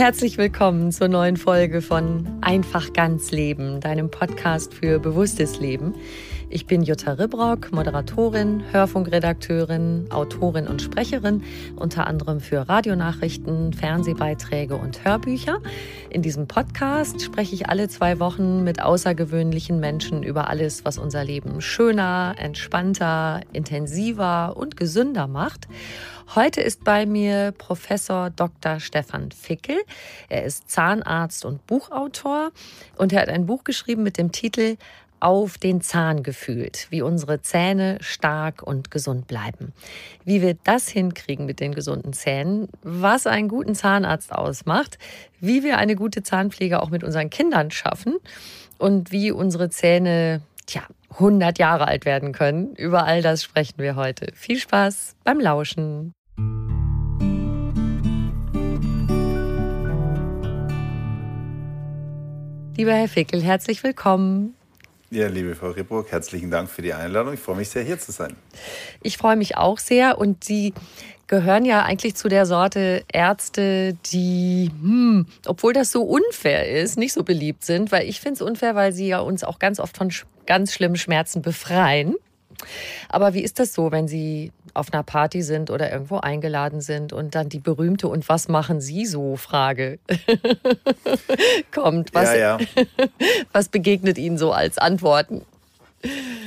Herzlich willkommen zur neuen Folge von Einfach ganz Leben, deinem Podcast für bewusstes Leben. Ich bin Jutta Ribrock, Moderatorin, Hörfunkredakteurin, Autorin und Sprecherin, unter anderem für Radionachrichten, Fernsehbeiträge und Hörbücher. In diesem Podcast spreche ich alle zwei Wochen mit außergewöhnlichen Menschen über alles, was unser Leben schöner, entspannter, intensiver und gesünder macht. Heute ist bei mir Professor Dr. Stefan Fickel. Er ist Zahnarzt und Buchautor und er hat ein Buch geschrieben mit dem Titel auf den Zahn gefühlt, wie unsere Zähne stark und gesund bleiben. Wie wir das hinkriegen mit den gesunden Zähnen, was einen guten Zahnarzt ausmacht, wie wir eine gute Zahnpflege auch mit unseren Kindern schaffen und wie unsere Zähne, tja, 100 Jahre alt werden können. Über all das sprechen wir heute. Viel Spaß beim Lauschen. Lieber Herr Fickel, herzlich willkommen. Ja, liebe Frau Ribburg, herzlichen Dank für die Einladung. Ich freue mich sehr, hier zu sein. Ich freue mich auch sehr und Sie gehören ja eigentlich zu der Sorte Ärzte, die, hm, obwohl das so unfair ist, nicht so beliebt sind, weil ich finde es unfair, weil sie ja uns auch ganz oft von ganz schlimmen Schmerzen befreien. Aber wie ist das so, wenn Sie auf einer Party sind oder irgendwo eingeladen sind und dann die berühmte und was machen Sie so Frage kommt? Was, Ja, ja. was begegnet Ihnen so als Antworten?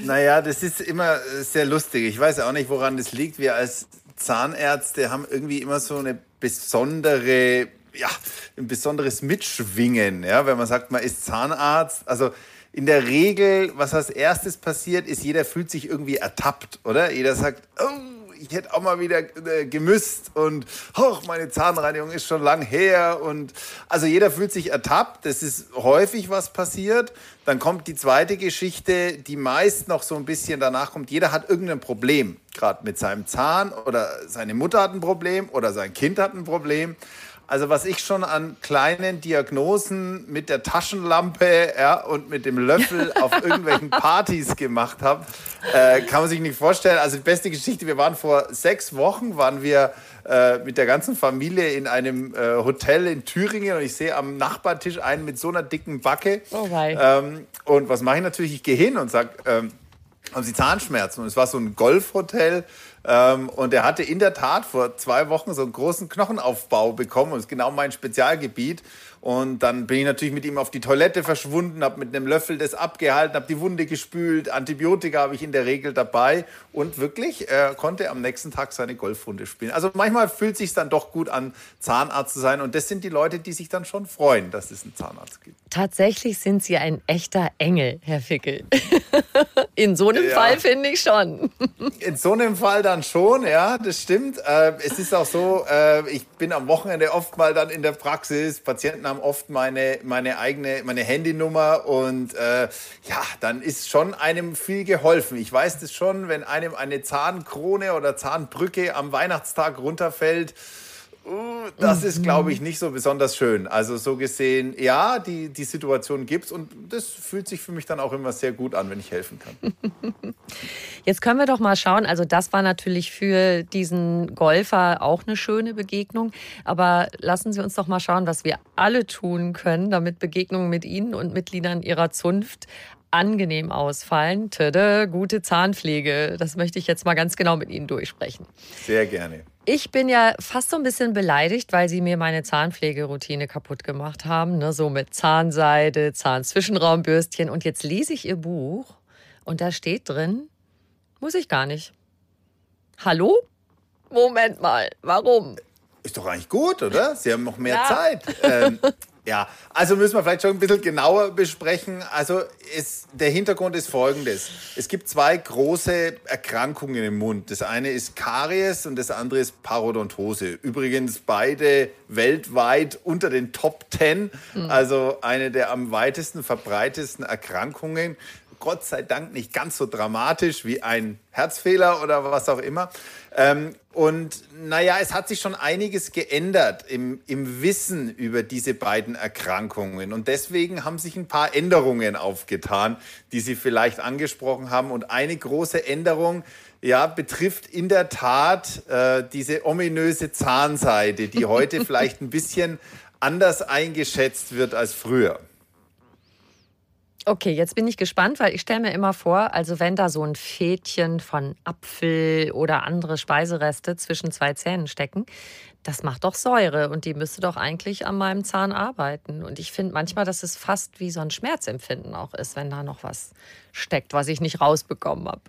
Naja, das ist immer sehr lustig. Ich weiß auch nicht, woran das liegt. Wir als Zahnärzte haben irgendwie immer so eine besondere, ja, ein besonderes Mitschwingen. Ja, wenn man sagt, man ist Zahnarzt. Also in der Regel, was als erstes passiert, ist, jeder fühlt sich irgendwie ertappt, oder? Jeder sagt, oh, ich hätte auch mal wieder äh, gemüsst und hoch, meine Zahnreinigung ist schon lang her und also jeder fühlt sich ertappt. Das ist häufig was passiert. Dann kommt die zweite Geschichte, die meist noch so ein bisschen danach kommt. Jeder hat irgendein Problem, gerade mit seinem Zahn oder seine Mutter hat ein Problem oder sein Kind hat ein Problem. Also was ich schon an kleinen Diagnosen mit der Taschenlampe ja, und mit dem Löffel auf irgendwelchen Partys gemacht habe, äh, kann man sich nicht vorstellen. Also die beste Geschichte, wir waren vor sechs Wochen, waren wir äh, mit der ganzen Familie in einem äh, Hotel in Thüringen und ich sehe am Nachbartisch einen mit so einer dicken Backe. Oh ähm, und was mache ich natürlich? Ich gehe hin und sage, ähm, haben Sie Zahnschmerzen? Und es war so ein Golfhotel. Ähm, und er hatte in der Tat vor zwei Wochen so einen großen Knochenaufbau bekommen. Und das ist genau mein Spezialgebiet. Und dann bin ich natürlich mit ihm auf die Toilette verschwunden, habe mit einem Löffel das abgehalten, habe die Wunde gespült. Antibiotika habe ich in der Regel dabei. Und wirklich, er konnte am nächsten Tag seine Golfrunde spielen. Also manchmal fühlt es sich dann doch gut an, Zahnarzt zu sein. Und das sind die Leute, die sich dann schon freuen, dass es einen Zahnarzt gibt. Tatsächlich sind Sie ein echter Engel, Herr Fickel. In so einem Ja. Fall finde ich schon. In so einem Fall dann dann schon, ja, das stimmt. Äh, es ist auch so, äh, ich bin am Wochenende oft mal dann in der Praxis. Patienten haben oft meine, meine eigene, meine Handynummer und äh, ja, dann ist schon einem viel geholfen. Ich weiß das schon, wenn einem eine Zahnkrone oder Zahnbrücke am Weihnachtstag runterfällt Uh, das ist, glaube ich, nicht so besonders schön. Also so gesehen, ja, die, die Situation gibt es und das fühlt sich für mich dann auch immer sehr gut an, wenn ich helfen kann. Jetzt können wir doch mal schauen. Also das war natürlich für diesen Golfer auch eine schöne Begegnung. Aber lassen Sie uns doch mal schauen, was wir alle tun können, damit Begegnungen mit Ihnen und Mitgliedern Ihrer Zunft angenehm ausfallen. Töde, gute Zahnpflege. Das möchte ich jetzt mal ganz genau mit Ihnen durchsprechen. Sehr gerne. Ich bin ja fast so ein bisschen beleidigt, weil sie mir meine Zahnpflegeroutine kaputt gemacht haben. Ne? So mit Zahnseide, Zahnzwischenraumbürstchen. Und jetzt lese ich ihr Buch und da steht drin, muss ich gar nicht. Hallo? Moment mal, warum? Ist doch eigentlich gut, oder? Sie haben noch mehr ja. Zeit. Ähm, Ja, also müssen wir vielleicht schon ein bisschen genauer besprechen. Also ist, der Hintergrund ist folgendes. Es gibt zwei große Erkrankungen im Mund. Das eine ist Karies und das andere ist Parodontose. Übrigens beide weltweit unter den Top Ten. Mhm. Also eine der am weitesten verbreitetsten Erkrankungen. Gott sei Dank nicht ganz so dramatisch wie ein Herzfehler oder was auch immer. Ähm, und naja, es hat sich schon einiges geändert im, im Wissen über diese beiden Erkrankungen. Und deswegen haben sich ein paar Änderungen aufgetan, die Sie vielleicht angesprochen haben. Und eine große Änderung ja, betrifft in der Tat äh, diese ominöse Zahnseide, die heute vielleicht ein bisschen anders eingeschätzt wird als früher. Okay, jetzt bin ich gespannt, weil ich stelle mir immer vor, also wenn da so ein Fädchen von Apfel oder andere Speisereste zwischen zwei Zähnen stecken, das macht doch Säure und die müsste doch eigentlich an meinem Zahn arbeiten. Und ich finde manchmal, dass es fast wie so ein Schmerzempfinden auch ist, wenn da noch was steckt, was ich nicht rausbekommen habe.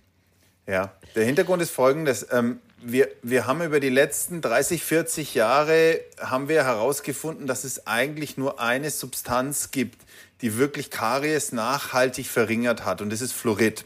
Ja, der Hintergrund ist folgendes. Ähm, wir, wir haben über die letzten 30, 40 Jahre haben wir herausgefunden, dass es eigentlich nur eine Substanz gibt, die wirklich Karies nachhaltig verringert hat. Und das ist Fluorid.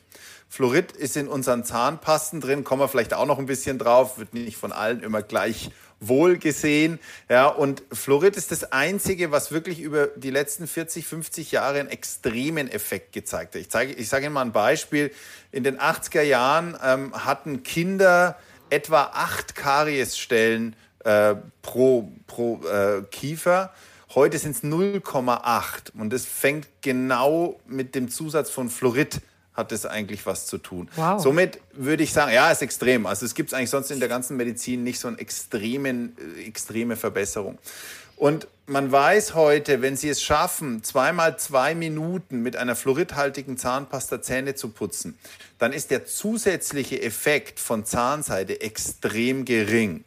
Fluorid ist in unseren Zahnpasten drin, kommen wir vielleicht auch noch ein bisschen drauf, wird nicht von allen immer gleich wohl gesehen. Ja, und Fluorid ist das Einzige, was wirklich über die letzten 40, 50 Jahre einen extremen Effekt gezeigt hat. Ich, zeige, ich sage Ihnen mal ein Beispiel. In den 80er Jahren ähm, hatten Kinder etwa acht Kariesstellen äh, pro, pro äh, Kiefer. Heute sind es 0,8 und das fängt genau mit dem Zusatz von Fluorid hat das eigentlich was zu tun. Wow. Somit würde ich sagen, ja, ist extrem. Also es gibt eigentlich sonst in der ganzen Medizin nicht so eine extremen, äh, extreme Verbesserung. Und man weiß heute, wenn Sie es schaffen, zweimal zwei Minuten mit einer fluoridhaltigen Zahnpasta Zähne zu putzen, dann ist der zusätzliche Effekt von Zahnseide extrem gering.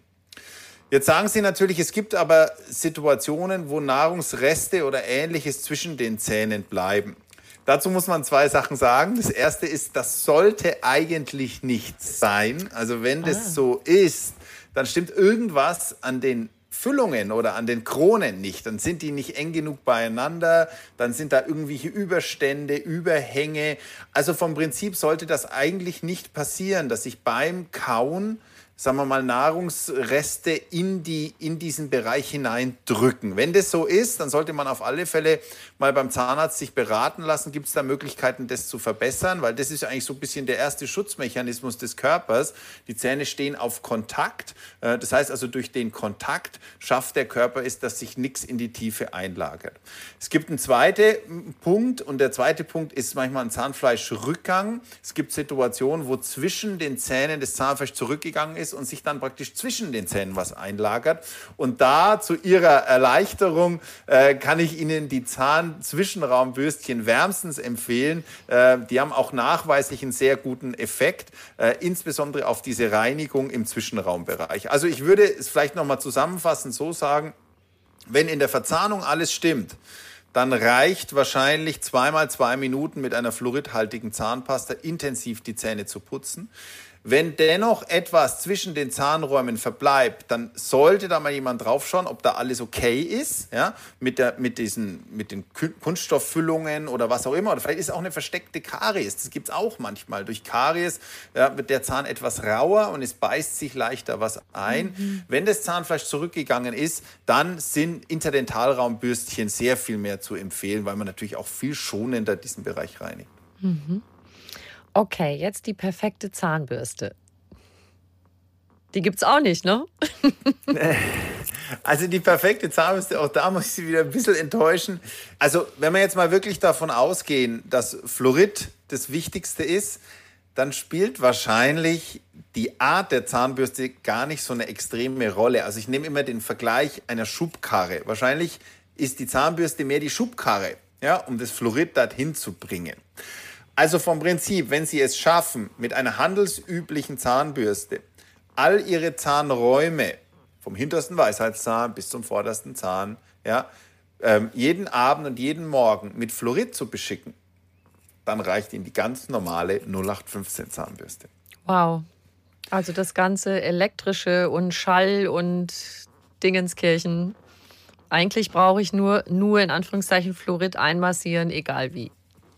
Jetzt sagen Sie natürlich, es gibt aber Situationen, wo Nahrungsreste oder ähnliches zwischen den Zähnen bleiben. Dazu muss man zwei Sachen sagen. Das erste ist, das sollte eigentlich nicht sein. Also wenn das ah. so ist, dann stimmt irgendwas an den Füllungen oder an den Kronen nicht. Dann sind die nicht eng genug beieinander, dann sind da irgendwelche Überstände, Überhänge. Also vom Prinzip sollte das eigentlich nicht passieren, dass sich beim Kauen sagen wir mal, Nahrungsreste in, die, in diesen Bereich hineindrücken. Wenn das so ist, dann sollte man auf alle Fälle mal beim Zahnarzt sich beraten lassen. Gibt es da Möglichkeiten, das zu verbessern? Weil das ist eigentlich so ein bisschen der erste Schutzmechanismus des Körpers. Die Zähne stehen auf Kontakt. Äh, das heißt also, durch den Kontakt schafft der Körper es, dass sich nichts in die Tiefe einlagert. Es gibt einen zweiten Punkt und der zweite Punkt ist manchmal ein Zahnfleischrückgang. Es gibt Situationen, wo zwischen den Zähnen das Zahnfleisch zurückgegangen ist und sich dann praktisch zwischen den Zähnen was einlagert. Und da zu Ihrer Erleichterung äh, kann ich Ihnen die Zahnzwischenraumbürstchen wärmstens empfehlen. Äh, die haben auch nachweislich einen sehr guten Effekt, äh, insbesondere auf diese Reinigung im Zwischenraumbereich. Also ich würde es vielleicht nochmal zusammenfassend so sagen, wenn in der Verzahnung alles stimmt, dann reicht wahrscheinlich zweimal zwei Minuten mit einer fluoridhaltigen Zahnpasta intensiv die Zähne zu putzen. Wenn dennoch etwas zwischen den Zahnräumen verbleibt, dann sollte da mal jemand drauf schauen, ob da alles okay ist, ja, mit, der, mit, diesen, mit den Kunststofffüllungen oder was auch immer. Oder vielleicht ist auch eine versteckte Karies. Das gibt es auch manchmal. Durch Karies ja, wird der Zahn etwas rauer und es beißt sich leichter was ein. Mhm. Wenn das Zahnfleisch zurückgegangen ist, dann sind Interdentalraumbürstchen sehr viel mehr zu empfehlen, weil man natürlich auch viel schonender diesen Bereich reinigt. Mhm. Okay, jetzt die perfekte Zahnbürste. Die gibt es auch nicht, ne? also die perfekte Zahnbürste, auch da muss ich Sie wieder ein bisschen enttäuschen. Also wenn wir jetzt mal wirklich davon ausgehen, dass Fluorid das Wichtigste ist, dann spielt wahrscheinlich die Art der Zahnbürste gar nicht so eine extreme Rolle. Also ich nehme immer den Vergleich einer Schubkarre. Wahrscheinlich ist die Zahnbürste mehr die Schubkarre, ja, um das Fluorid dorthin zu bringen. Also vom Prinzip, wenn Sie es schaffen, mit einer handelsüblichen Zahnbürste all Ihre Zahnräume, vom hintersten Weisheitszahn bis zum vordersten Zahn, ja, ähm, jeden Abend und jeden Morgen mit Fluorid zu beschicken, dann reicht Ihnen die ganz normale 0815 Zahnbürste. Wow. Also das ganze elektrische und Schall und Dingenskirchen. Eigentlich brauche ich nur, nur in Anführungszeichen Fluorid einmassieren, egal wie.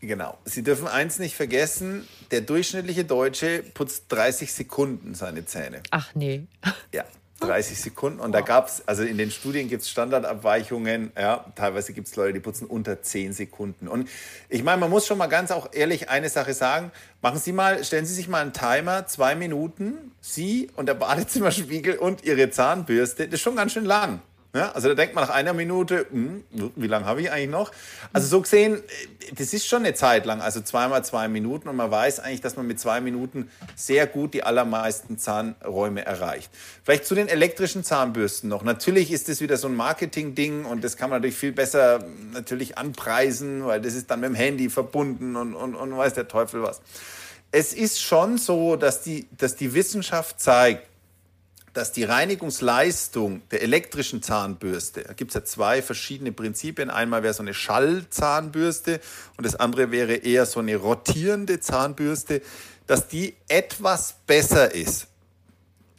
Genau. Sie dürfen eins nicht vergessen, der durchschnittliche Deutsche putzt 30 Sekunden seine Zähne. Ach nee. Ja, 30 Sekunden. Und da gab es, also in den Studien gibt es Standardabweichungen. Ja, teilweise gibt es Leute, die putzen unter 10 Sekunden. Und ich meine, man muss schon mal ganz auch ehrlich eine Sache sagen. Machen Sie mal, stellen Sie sich mal einen Timer, zwei Minuten, Sie und der Badezimmerspiegel und Ihre Zahnbürste. Das ist schon ganz schön lang. Ja, also da denkt man nach einer Minute, hm, wie lange habe ich eigentlich noch? Also so gesehen, das ist schon eine Zeit lang, also zweimal zwei Minuten und man weiß eigentlich, dass man mit zwei Minuten sehr gut die allermeisten Zahnräume erreicht. Vielleicht zu den elektrischen Zahnbürsten noch. Natürlich ist das wieder so ein Marketing-Ding und das kann man natürlich viel besser natürlich anpreisen, weil das ist dann mit dem Handy verbunden und, und, und weiß der Teufel was. Es ist schon so, dass die, dass die Wissenschaft zeigt, dass die Reinigungsleistung der elektrischen Zahnbürste, da gibt es ja zwei verschiedene Prinzipien. Einmal wäre so eine Schallzahnbürste und das andere wäre eher so eine rotierende Zahnbürste, dass die etwas besser ist.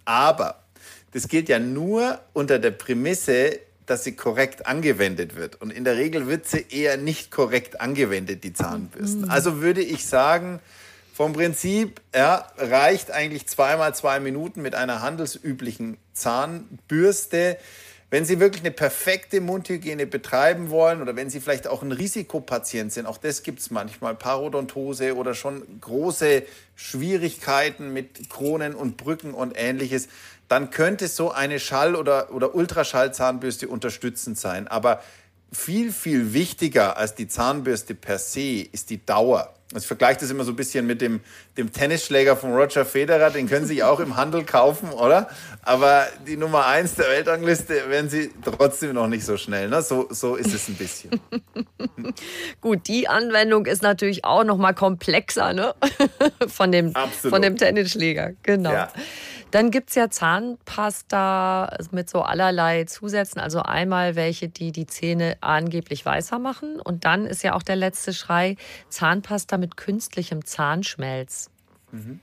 Aber das gilt ja nur unter der Prämisse, dass sie korrekt angewendet wird. Und in der Regel wird sie eher nicht korrekt angewendet, die Zahnbürsten. Mhm. Also würde ich sagen, vom Prinzip ja, reicht eigentlich zweimal zwei Minuten mit einer handelsüblichen Zahnbürste. Wenn Sie wirklich eine perfekte Mundhygiene betreiben wollen oder wenn Sie vielleicht auch ein Risikopatient sind, auch das gibt es manchmal, Parodontose oder schon große Schwierigkeiten mit Kronen und Brücken und ähnliches, dann könnte so eine Schall- oder, oder Ultraschallzahnbürste unterstützend sein. Aber viel, viel wichtiger als die Zahnbürste per se ist die Dauer. Ich vergleiche das immer so ein bisschen mit dem, dem Tennisschläger von Roger Federer, den können Sie auch im Handel kaufen, oder? Aber die Nummer eins der Weltrangliste werden Sie trotzdem noch nicht so schnell. Ne? So, so ist es ein bisschen. Gut, die Anwendung ist natürlich auch noch mal komplexer ne? von, dem, von dem Tennisschläger. Genau. Ja. Dann gibt es ja Zahnpasta mit so allerlei Zusätzen. Also einmal welche, die die Zähne angeblich weißer machen. Und dann ist ja auch der letzte Schrei Zahnpasta mit künstlichem Zahnschmelz. Mhm.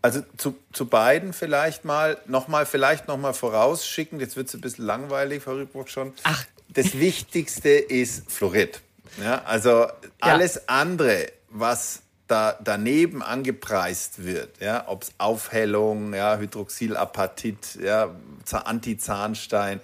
Also zu, zu beiden vielleicht mal nochmal, vielleicht nochmal vorausschicken. Jetzt wird es ein bisschen langweilig, Frau Rübrock schon. Ach. Das Wichtigste ist Fluorid. Ja, also alles ja. andere, was da daneben angepreist wird, ja, ob es Aufhellung, ja, Hydroxylapatit, ja, Antizahnstein,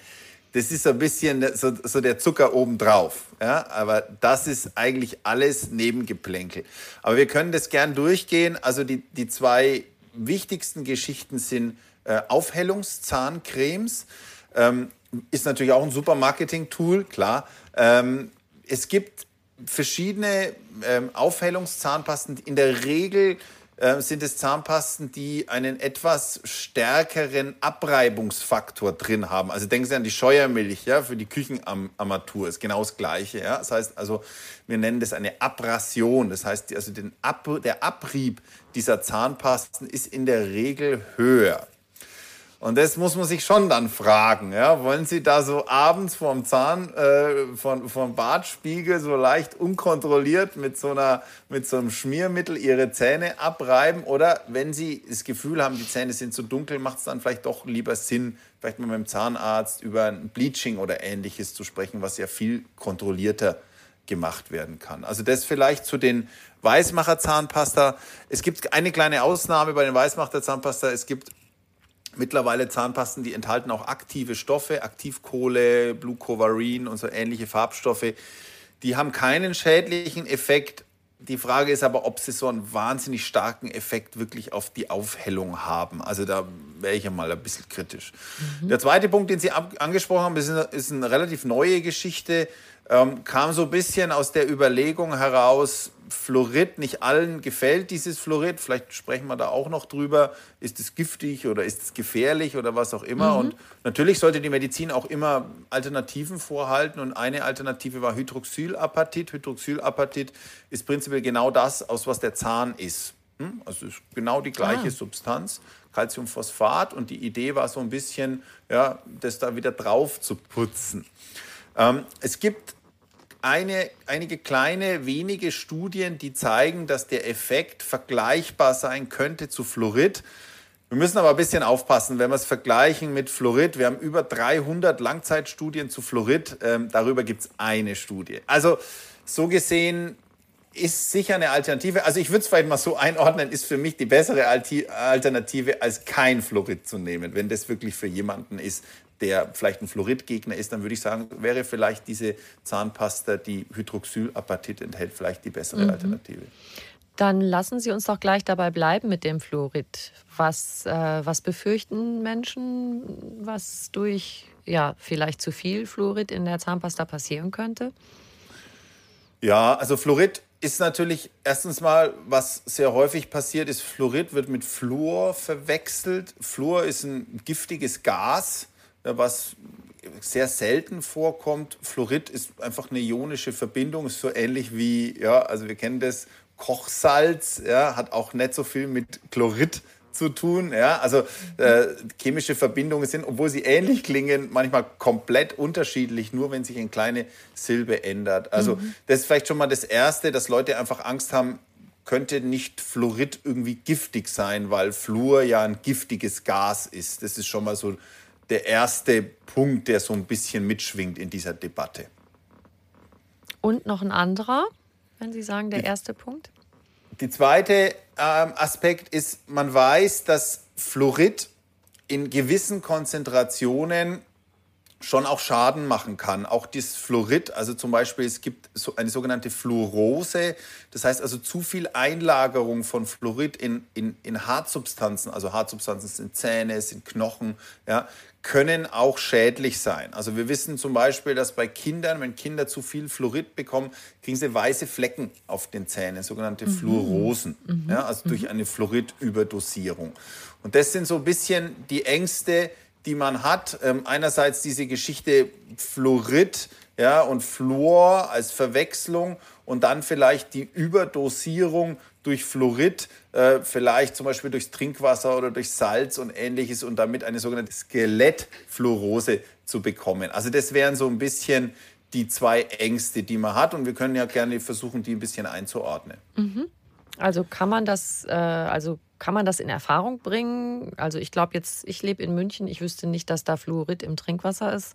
das ist so ein bisschen so, so der Zucker obendrauf. Ja? Aber das ist eigentlich alles Nebengeplänkel. Aber wir können das gern durchgehen. Also die, die zwei wichtigsten Geschichten sind äh, Aufhellungszahncremes. Ähm, ist natürlich auch ein super Marketing-Tool, klar. Ähm, es gibt verschiedene ähm, Aufhellungszahnpasten. In der Regel äh, sind es Zahnpasten, die einen etwas stärkeren Abreibungsfaktor drin haben. Also denken Sie an die Scheuermilch ja, für die Küchenarmatur, ist genau das Gleiche. Ja. Das heißt also, wir nennen das eine Abrasion. Das heißt, also Ab der Abrieb dieser Zahnpasten ist in der Regel höher. Und das muss man sich schon dann fragen. Ja? Wollen Sie da so abends vorm Zahn, äh, vom, vom Bartspiegel so leicht unkontrolliert mit so, einer, mit so einem Schmiermittel Ihre Zähne abreiben? Oder wenn Sie das Gefühl haben, die Zähne sind zu dunkel, macht es dann vielleicht doch lieber Sinn, vielleicht mit meinem Zahnarzt über ein Bleaching oder ähnliches zu sprechen, was ja viel kontrollierter gemacht werden kann. Also das vielleicht zu den Weißmacher Zahnpasta. Es gibt eine kleine Ausnahme bei den Weißmacher Zahnpasta. Es gibt mittlerweile Zahnpasten, die enthalten auch aktive Stoffe, Aktivkohle, Blucovarin und so ähnliche Farbstoffe. Die haben keinen schädlichen Effekt. Die Frage ist aber, ob sie so einen wahnsinnig starken Effekt wirklich auf die Aufhellung haben. Also da wäre ich ja mal ein bisschen kritisch. Mhm. Der zweite Punkt, den Sie angesprochen haben, ist eine, ist eine relativ neue Geschichte. Ähm, kam so ein bisschen aus der Überlegung heraus, Fluorid, nicht allen gefällt dieses Fluorid. Vielleicht sprechen wir da auch noch drüber. Ist es giftig oder ist es gefährlich oder was auch immer? Mhm. Und natürlich sollte die Medizin auch immer Alternativen vorhalten. Und eine Alternative war Hydroxylapatit. Hydroxylapatit ist prinzipiell genau das, aus was der Zahn ist. Hm? Also ist genau die gleiche ah. Substanz, Calciumphosphat. Und die Idee war so ein bisschen, ja, das da wieder drauf zu putzen. Ähm, es gibt eine, einige kleine, wenige Studien, die zeigen, dass der Effekt vergleichbar sein könnte zu Fluorid. Wir müssen aber ein bisschen aufpassen, wenn wir es vergleichen mit Fluorid. Wir haben über 300 Langzeitstudien zu Fluorid. Ähm, darüber gibt es eine Studie. Also so gesehen ist sicher eine Alternative. Also ich würde es vielleicht mal so einordnen, ist für mich die bessere Alternative, als kein Fluorid zu nehmen, wenn das wirklich für jemanden ist, der vielleicht ein Fluoridgegner ist, dann würde ich sagen, wäre vielleicht diese Zahnpasta, die Hydroxylapatit enthält, vielleicht die bessere mhm. Alternative. Dann lassen Sie uns doch gleich dabei bleiben mit dem Fluorid. Was, äh, was befürchten Menschen, was durch ja, vielleicht zu viel Fluorid in der Zahnpasta passieren könnte? Ja, also Fluorid ist natürlich erstens mal, was sehr häufig passiert, ist Fluorid wird mit Fluor verwechselt. Fluor ist ein giftiges Gas was sehr selten vorkommt. Fluorid ist einfach eine ionische Verbindung, ist so ähnlich wie, ja, also wir kennen das, Kochsalz, ja, hat auch nicht so viel mit Chlorid zu tun. Ja? Also äh, chemische Verbindungen sind, obwohl sie ähnlich klingen, manchmal komplett unterschiedlich, nur wenn sich eine kleine Silbe ändert. Also mhm. das ist vielleicht schon mal das Erste, dass Leute einfach Angst haben, könnte nicht Fluorid irgendwie giftig sein, weil Fluor ja ein giftiges Gas ist. Das ist schon mal so der erste Punkt, der so ein bisschen mitschwingt in dieser Debatte. Und noch ein anderer, wenn Sie sagen, der erste Punkt? Die zweite ähm, Aspekt ist, man weiß, dass Fluorid in gewissen Konzentrationen schon auch Schaden machen kann. Auch das Fluorid, also zum Beispiel es gibt so eine sogenannte Fluorose, das heißt also zu viel Einlagerung von Fluorid in, in, in Hartsubstanzen, also Hartsubstanzen sind Zähne, sind Knochen, ja, können auch schädlich sein. Also wir wissen zum Beispiel, dass bei Kindern, wenn Kinder zu viel Fluorid bekommen, kriegen sie weiße Flecken auf den Zähnen, sogenannte mhm. Fluorosen, mhm. ja, also mhm. durch eine Fluoridüberdosierung. Und das sind so ein bisschen die Ängste, die man hat. Ähm, einerseits diese Geschichte Fluorid ja, und Fluor als Verwechslung und dann vielleicht die Überdosierung durch Fluorid, äh, vielleicht zum Beispiel durchs Trinkwasser oder durch Salz und ähnliches und damit eine sogenannte Skelettfluorose zu bekommen. Also das wären so ein bisschen die zwei Ängste, die man hat und wir können ja gerne versuchen, die ein bisschen einzuordnen. Mhm. Also kann man das, äh, also kann man das in Erfahrung bringen? Also ich glaube jetzt, ich lebe in München, ich wüsste nicht, dass da Fluorid im Trinkwasser ist.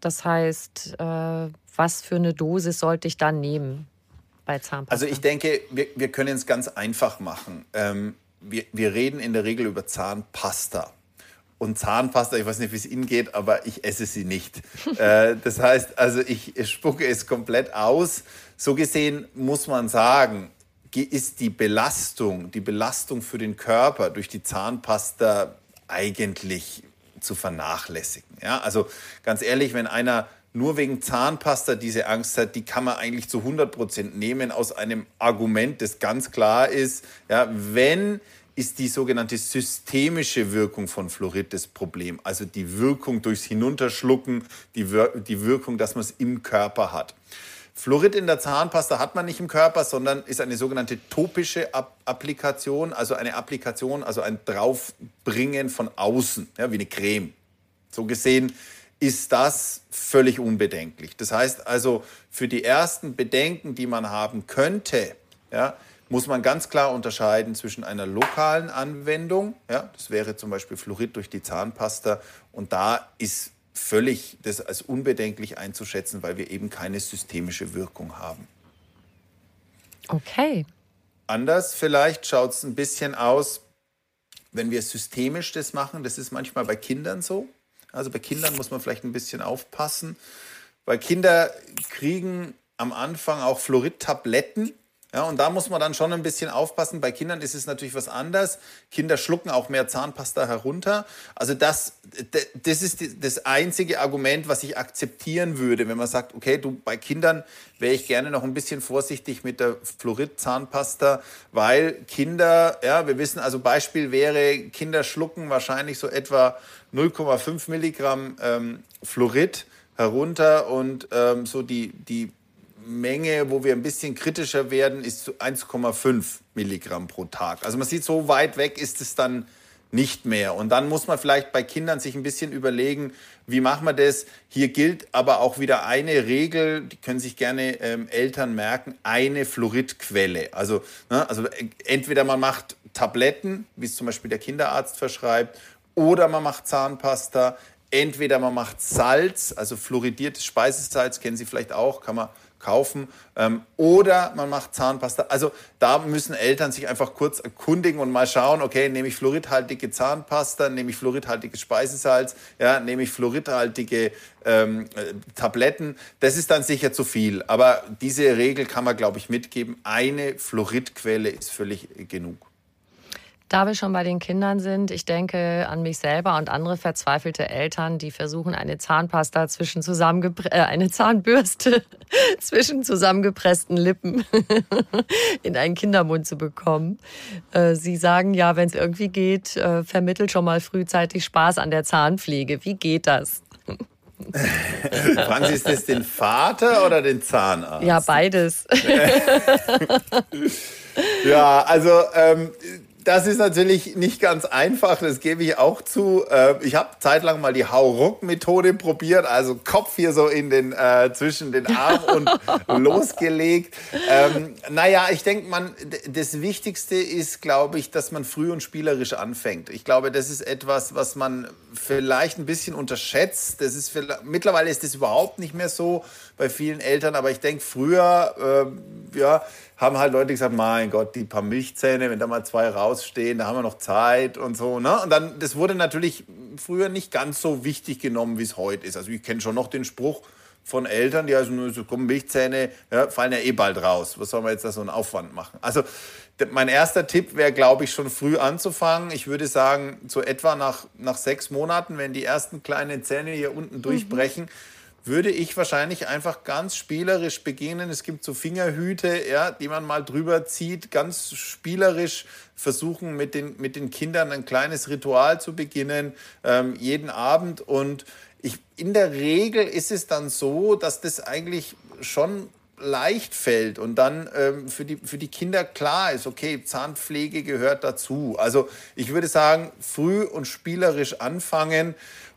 Das heißt, äh, was für eine Dosis sollte ich da nehmen bei Zahnpasta? Also ich denke, wir, wir können es ganz einfach machen. Ähm, wir, wir reden in der Regel über Zahnpasta. Und Zahnpasta, ich weiß nicht, wie es Ihnen geht, aber ich esse sie nicht. äh, das heißt, also ich spucke es komplett aus. So gesehen muss man sagen, ist die Belastung, die Belastung für den Körper durch die Zahnpasta eigentlich zu vernachlässigen. Ja, also ganz ehrlich, wenn einer nur wegen Zahnpasta diese Angst hat, die kann man eigentlich zu 100 Prozent nehmen aus einem Argument, das ganz klar ist. Ja, wenn ist die sogenannte systemische Wirkung von Fluorid das Problem. Also die Wirkung durchs Hinunterschlucken, die, Wir die Wirkung, dass man es im Körper hat. Fluorid in der Zahnpasta hat man nicht im Körper, sondern ist eine sogenannte topische Applikation, also eine Applikation, also ein Draufbringen von außen, ja, wie eine Creme. So gesehen ist das völlig unbedenklich. Das heißt also, für die ersten Bedenken, die man haben könnte, ja, muss man ganz klar unterscheiden zwischen einer lokalen Anwendung, ja, das wäre zum Beispiel Fluorid durch die Zahnpasta, und da ist völlig das als unbedenklich einzuschätzen, weil wir eben keine systemische Wirkung haben. Okay. Anders vielleicht schaut es ein bisschen aus, wenn wir systemisch das machen. Das ist manchmal bei Kindern so. Also bei Kindern muss man vielleicht ein bisschen aufpassen, weil Kinder kriegen am Anfang auch Fluorid-Tabletten ja, und da muss man dann schon ein bisschen aufpassen. Bei Kindern ist es natürlich was anderes. Kinder schlucken auch mehr Zahnpasta herunter. Also das, das ist das einzige Argument, was ich akzeptieren würde, wenn man sagt, okay, du, bei Kindern wäre ich gerne noch ein bisschen vorsichtig mit der Fluorid-Zahnpasta, weil Kinder, ja, wir wissen, also Beispiel wäre, Kinder schlucken wahrscheinlich so etwa 0,5 Milligramm ähm, Fluorid herunter und ähm, so die, die Menge, wo wir ein bisschen kritischer werden, ist 1,5 Milligramm pro Tag. Also man sieht, so weit weg ist es dann nicht mehr. Und dann muss man vielleicht bei Kindern sich ein bisschen überlegen, wie machen wir das? Hier gilt aber auch wieder eine Regel, die können sich gerne ähm, Eltern merken, eine Fluoridquelle. Also, ne, also entweder man macht Tabletten, wie es zum Beispiel der Kinderarzt verschreibt, oder man macht Zahnpasta. Entweder man macht Salz, also fluoridiertes Speisesalz, kennen Sie vielleicht auch, kann man kaufen. Ähm, oder man macht Zahnpasta. Also da müssen Eltern sich einfach kurz erkundigen und mal schauen, okay, nehme ich fluoridhaltige Zahnpasta, nehme ich fluoridhaltiges Speisesalz, ja, nehme ich fluoridhaltige ähm, äh, Tabletten. Das ist dann sicher zu viel. Aber diese Regel kann man, glaube ich, mitgeben. Eine Fluoridquelle ist völlig genug. Da wir schon bei den Kindern sind, ich denke an mich selber und andere verzweifelte Eltern, die versuchen, eine Zahnpasta zwischen zusammengepre äh, eine Zahnbürste zwischen zusammengepressten Lippen in einen Kindermund zu bekommen. Äh, sie sagen ja, wenn es irgendwie geht, äh, vermittelt schon mal frühzeitig Spaß an der Zahnpflege. Wie geht das? Fragen Sie, ist das den Vater oder den Zahnarzt? Ja, beides. ja, also ähm, das ist natürlich nicht ganz einfach, das gebe ich auch zu. Ähm, ich habe zeitlang mal die Hauruck-Methode probiert, also Kopf hier so in den, äh, zwischen den Arm und losgelegt. Ähm, naja, ich denke, man, das Wichtigste ist, glaube ich, dass man früh und spielerisch anfängt. Ich glaube, das ist etwas, was man vielleicht ein bisschen unterschätzt. Das ist mittlerweile ist das überhaupt nicht mehr so bei vielen Eltern, aber ich denke, früher, äh, ja, haben halt Leute gesagt, mein Gott, die paar Milchzähne, wenn da mal zwei rausstehen, da haben wir noch Zeit und so. Ne? Und dann, das wurde natürlich früher nicht ganz so wichtig genommen, wie es heute ist. Also ich kenne schon noch den Spruch von Eltern, die also nur so, komm, Milchzähne ja, fallen ja eh bald raus. Was soll man jetzt da so einen Aufwand machen? Also mein erster Tipp wäre, glaube ich, schon früh anzufangen. Ich würde sagen, so etwa nach, nach sechs Monaten, wenn die ersten kleinen Zähne hier unten durchbrechen, mhm würde ich wahrscheinlich einfach ganz spielerisch beginnen. Es gibt so Fingerhüte, ja, die man mal drüber zieht, ganz spielerisch versuchen mit den, mit den Kindern ein kleines Ritual zu beginnen, ähm, jeden Abend. Und ich, in der Regel ist es dann so, dass das eigentlich schon leicht fällt und dann ähm, für, die, für die Kinder klar ist, okay, Zahnpflege gehört dazu. Also ich würde sagen, früh und spielerisch anfangen.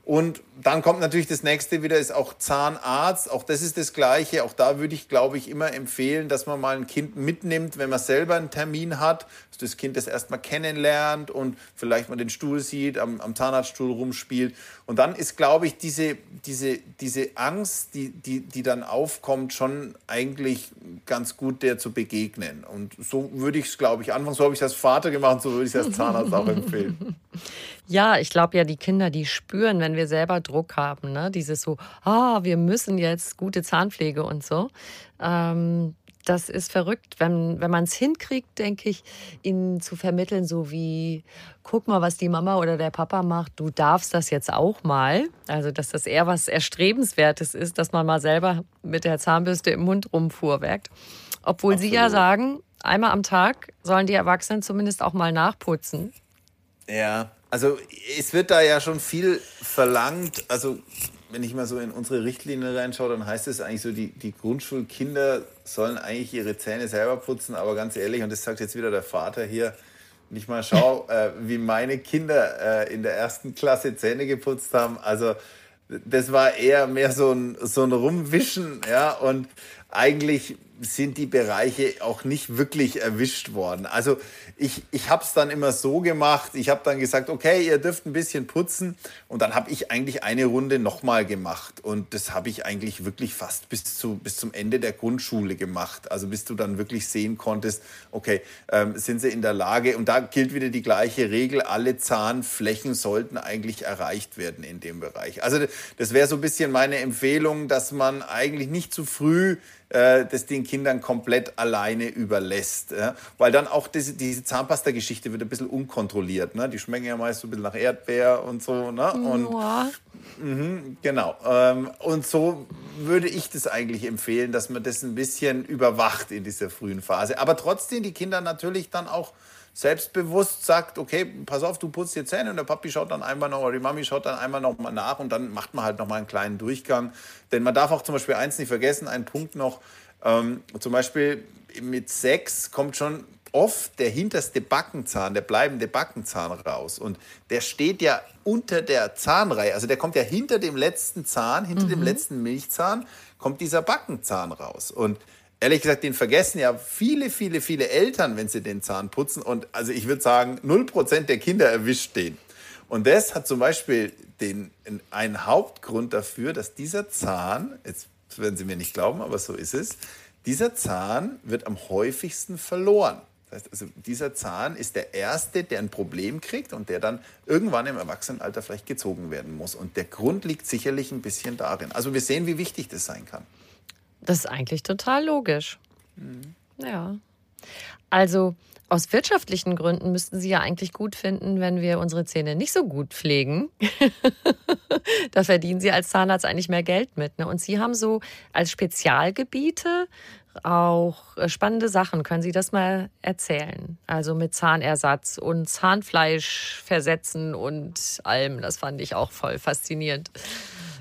Und dann kommt natürlich das nächste wieder, ist auch Zahnarzt. Auch das ist das Gleiche. Auch da würde ich, glaube ich, immer empfehlen, dass man mal ein Kind mitnimmt, wenn man selber einen Termin hat, dass das Kind das erstmal kennenlernt und vielleicht mal den Stuhl sieht, am, am Zahnarztstuhl rumspielt. Und dann ist, glaube ich, diese, diese, diese Angst, die, die, die dann aufkommt, schon eigentlich ganz gut der zu begegnen. Und so würde ich es, glaube ich, anfangen. So habe ich das Vater gemacht, so würde ich es als Zahnarzt auch empfehlen. Ja, ich glaube ja, die Kinder, die spüren, wenn wir selber Druck haben, ne? dieses so, ah, wir müssen jetzt gute Zahnpflege und so. Ähm, das ist verrückt, wenn, wenn man es hinkriegt, denke ich, ihnen zu vermitteln, so wie, guck mal, was die Mama oder der Papa macht, du darfst das jetzt auch mal. Also, dass das eher was Erstrebenswertes ist, dass man mal selber mit der Zahnbürste im Mund rumfuhrwerkt. Obwohl Absolut. sie ja sagen, einmal am Tag sollen die Erwachsenen zumindest auch mal nachputzen. Ja, also es wird da ja schon viel verlangt. Also wenn ich mal so in unsere Richtlinie reinschaue, dann heißt es eigentlich so, die, die Grundschulkinder sollen eigentlich ihre Zähne selber putzen, aber ganz ehrlich, und das sagt jetzt wieder der Vater hier, ich mal schaue, äh, wie meine Kinder äh, in der ersten Klasse Zähne geputzt haben, also das war eher mehr so ein, so ein Rumwischen, ja, und eigentlich sind die Bereiche auch nicht wirklich erwischt worden. Also ich, ich habe es dann immer so gemacht, ich habe dann gesagt, okay, ihr dürft ein bisschen putzen und dann habe ich eigentlich eine Runde nochmal gemacht und das habe ich eigentlich wirklich fast bis, zu, bis zum Ende der Grundschule gemacht. Also bis du dann wirklich sehen konntest, okay, ähm, sind sie in der Lage und da gilt wieder die gleiche Regel, alle Zahnflächen sollten eigentlich erreicht werden in dem Bereich. Also das wäre so ein bisschen meine Empfehlung, dass man eigentlich nicht zu früh äh, das den Kindern komplett alleine überlässt. Ja? Weil dann auch diese, diese Zahnpasta-Geschichte wird ein bisschen unkontrolliert. Ne? Die schmecken ja meist so ein bisschen nach Erdbeer und so. Ne? Und, ja. mh, genau. Ähm, und so würde ich das eigentlich empfehlen, dass man das ein bisschen überwacht in dieser frühen Phase. Aber trotzdem die Kinder natürlich dann auch selbstbewusst sagt, okay, pass auf, du putzt dir Zähne und der Papi schaut dann einmal noch, oder die Mami schaut dann einmal noch mal nach und dann macht man halt noch mal einen kleinen Durchgang. Denn man darf auch zum Beispiel eins nicht vergessen, ein Punkt noch, ähm, zum Beispiel mit sechs kommt schon oft der hinterste Backenzahn, der bleibende Backenzahn raus. Und der steht ja unter der Zahnreihe, also der kommt ja hinter dem letzten Zahn, hinter mhm. dem letzten Milchzahn, kommt dieser Backenzahn raus. Und ehrlich gesagt, den vergessen ja viele, viele, viele Eltern, wenn sie den Zahn putzen. Und also ich würde sagen, 0% der Kinder erwischt den. Und das hat zum Beispiel den, einen Hauptgrund dafür, dass dieser Zahn, jetzt werden Sie mir nicht glauben, aber so ist es, dieser Zahn wird am häufigsten verloren. Das heißt also, dieser Zahn ist der erste, der ein Problem kriegt und der dann irgendwann im Erwachsenenalter vielleicht gezogen werden muss. Und der Grund liegt sicherlich ein bisschen darin. Also wir sehen, wie wichtig das sein kann. Das ist eigentlich total logisch. Mhm. Ja. Also aus wirtschaftlichen Gründen müssten Sie ja eigentlich gut finden, wenn wir unsere Zähne nicht so gut pflegen. da verdienen Sie als Zahnarzt eigentlich mehr Geld mit. Ne? Und Sie haben so als Spezialgebiete auch äh, spannende Sachen. Können Sie das mal erzählen? Also mit Zahnersatz und Zahnfleisch versetzen und allem. Das fand ich auch voll faszinierend.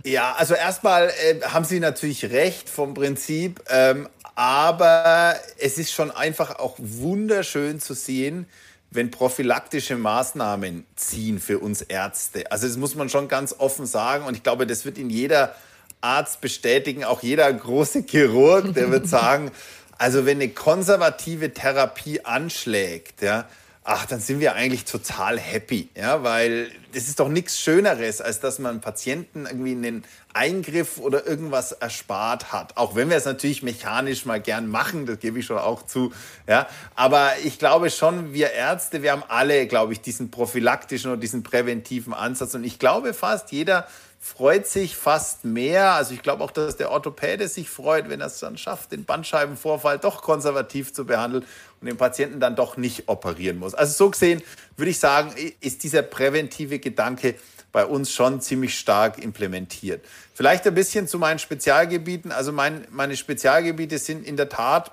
Ja, also erstmal äh, haben Sie natürlich recht vom Prinzip, ähm, aber es ist schon einfach auch wunderschön zu sehen, wenn prophylaktische Maßnahmen ziehen für uns Ärzte. Also das muss man schon ganz offen sagen und ich glaube, das wird in jeder Arzt bestätigen, auch jeder große Chirurg, der wird sagen, also wenn eine konservative Therapie anschlägt, ja, ach, dann sind wir eigentlich total happy, ja, weil das ist doch nichts Schöneres, als dass man Patienten irgendwie einen Eingriff oder irgendwas erspart hat. Auch wenn wir es natürlich mechanisch mal gern machen, das gebe ich schon auch zu, ja. Aber ich glaube schon, wir Ärzte, wir haben alle, glaube ich, diesen prophylaktischen oder diesen präventiven Ansatz und ich glaube fast jeder freut sich fast mehr. Also ich glaube auch, dass der Orthopäde sich freut, wenn er es dann schafft, den Bandscheibenvorfall doch konservativ zu behandeln und den Patienten dann doch nicht operieren muss. Also so gesehen würde ich sagen, ist dieser präventive Gedanke bei uns schon ziemlich stark implementiert. Vielleicht ein bisschen zu meinen Spezialgebieten. Also mein, meine Spezialgebiete sind in der Tat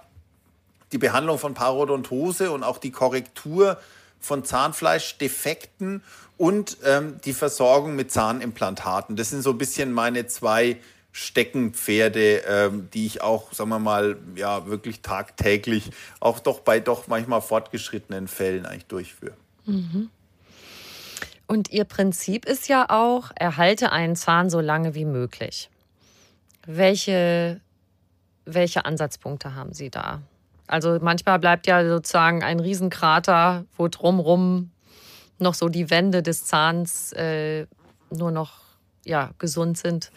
die Behandlung von Parodontose und auch die Korrektur von Zahnfleischdefekten und ähm, die Versorgung mit Zahnimplantaten. Das sind so ein bisschen meine zwei Steckenpferde, ähm, die ich auch, sagen wir mal, ja, wirklich tagtäglich, auch doch bei doch manchmal fortgeschrittenen Fällen eigentlich durchführe. Mhm. Und Ihr Prinzip ist ja auch, erhalte einen Zahn so lange wie möglich. Welche, welche Ansatzpunkte haben Sie da? Also manchmal bleibt ja sozusagen ein Riesenkrater, wo drumrum noch so die Wände des Zahns äh, nur noch ja, gesund sind.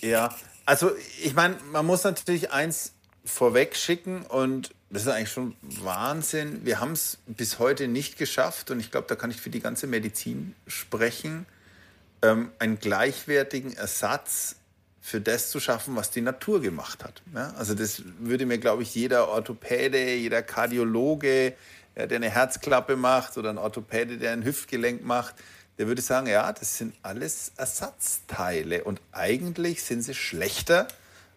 Ja, also ich meine, man muss natürlich eins vorweg schicken und das ist eigentlich schon Wahnsinn. Wir haben es bis heute nicht geschafft und ich glaube, da kann ich für die ganze Medizin sprechen, ähm, einen gleichwertigen Ersatz für das zu schaffen, was die Natur gemacht hat. Ja? Also das würde mir, glaube ich, jeder Orthopäde, jeder Kardiologe, ja, der eine Herzklappe macht oder ein Orthopäde, der ein Hüftgelenk macht, der würde sagen, ja, das sind alles Ersatzteile und eigentlich sind sie schlechter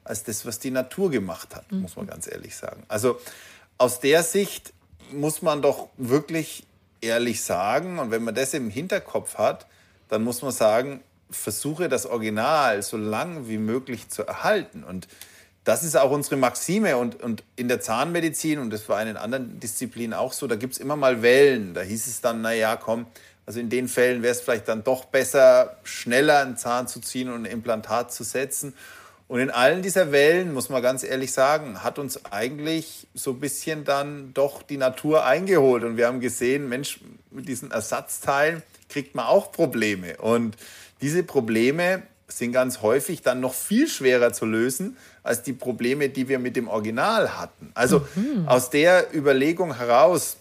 als das, was die Natur gemacht hat, mhm. muss man ganz ehrlich sagen. Also aus der Sicht muss man doch wirklich ehrlich sagen, und wenn man das im Hinterkopf hat, dann muss man sagen, versuche das Original so lang wie möglich zu erhalten. Und das ist auch unsere Maxime. Und, und in der Zahnmedizin, und das war in den anderen Disziplinen auch so, da gibt es immer mal Wellen. Da hieß es dann, naja, komm, also in den Fällen wäre es vielleicht dann doch besser, schneller einen Zahn zu ziehen und ein Implantat zu setzen. Und in allen dieser Wellen, muss man ganz ehrlich sagen, hat uns eigentlich so ein bisschen dann doch die Natur eingeholt. Und wir haben gesehen, Mensch, mit diesen Ersatzteilen kriegt man auch Probleme. Und diese Probleme sind ganz häufig dann noch viel schwerer zu lösen als die Probleme, die wir mit dem Original hatten. Also mhm. aus der Überlegung heraus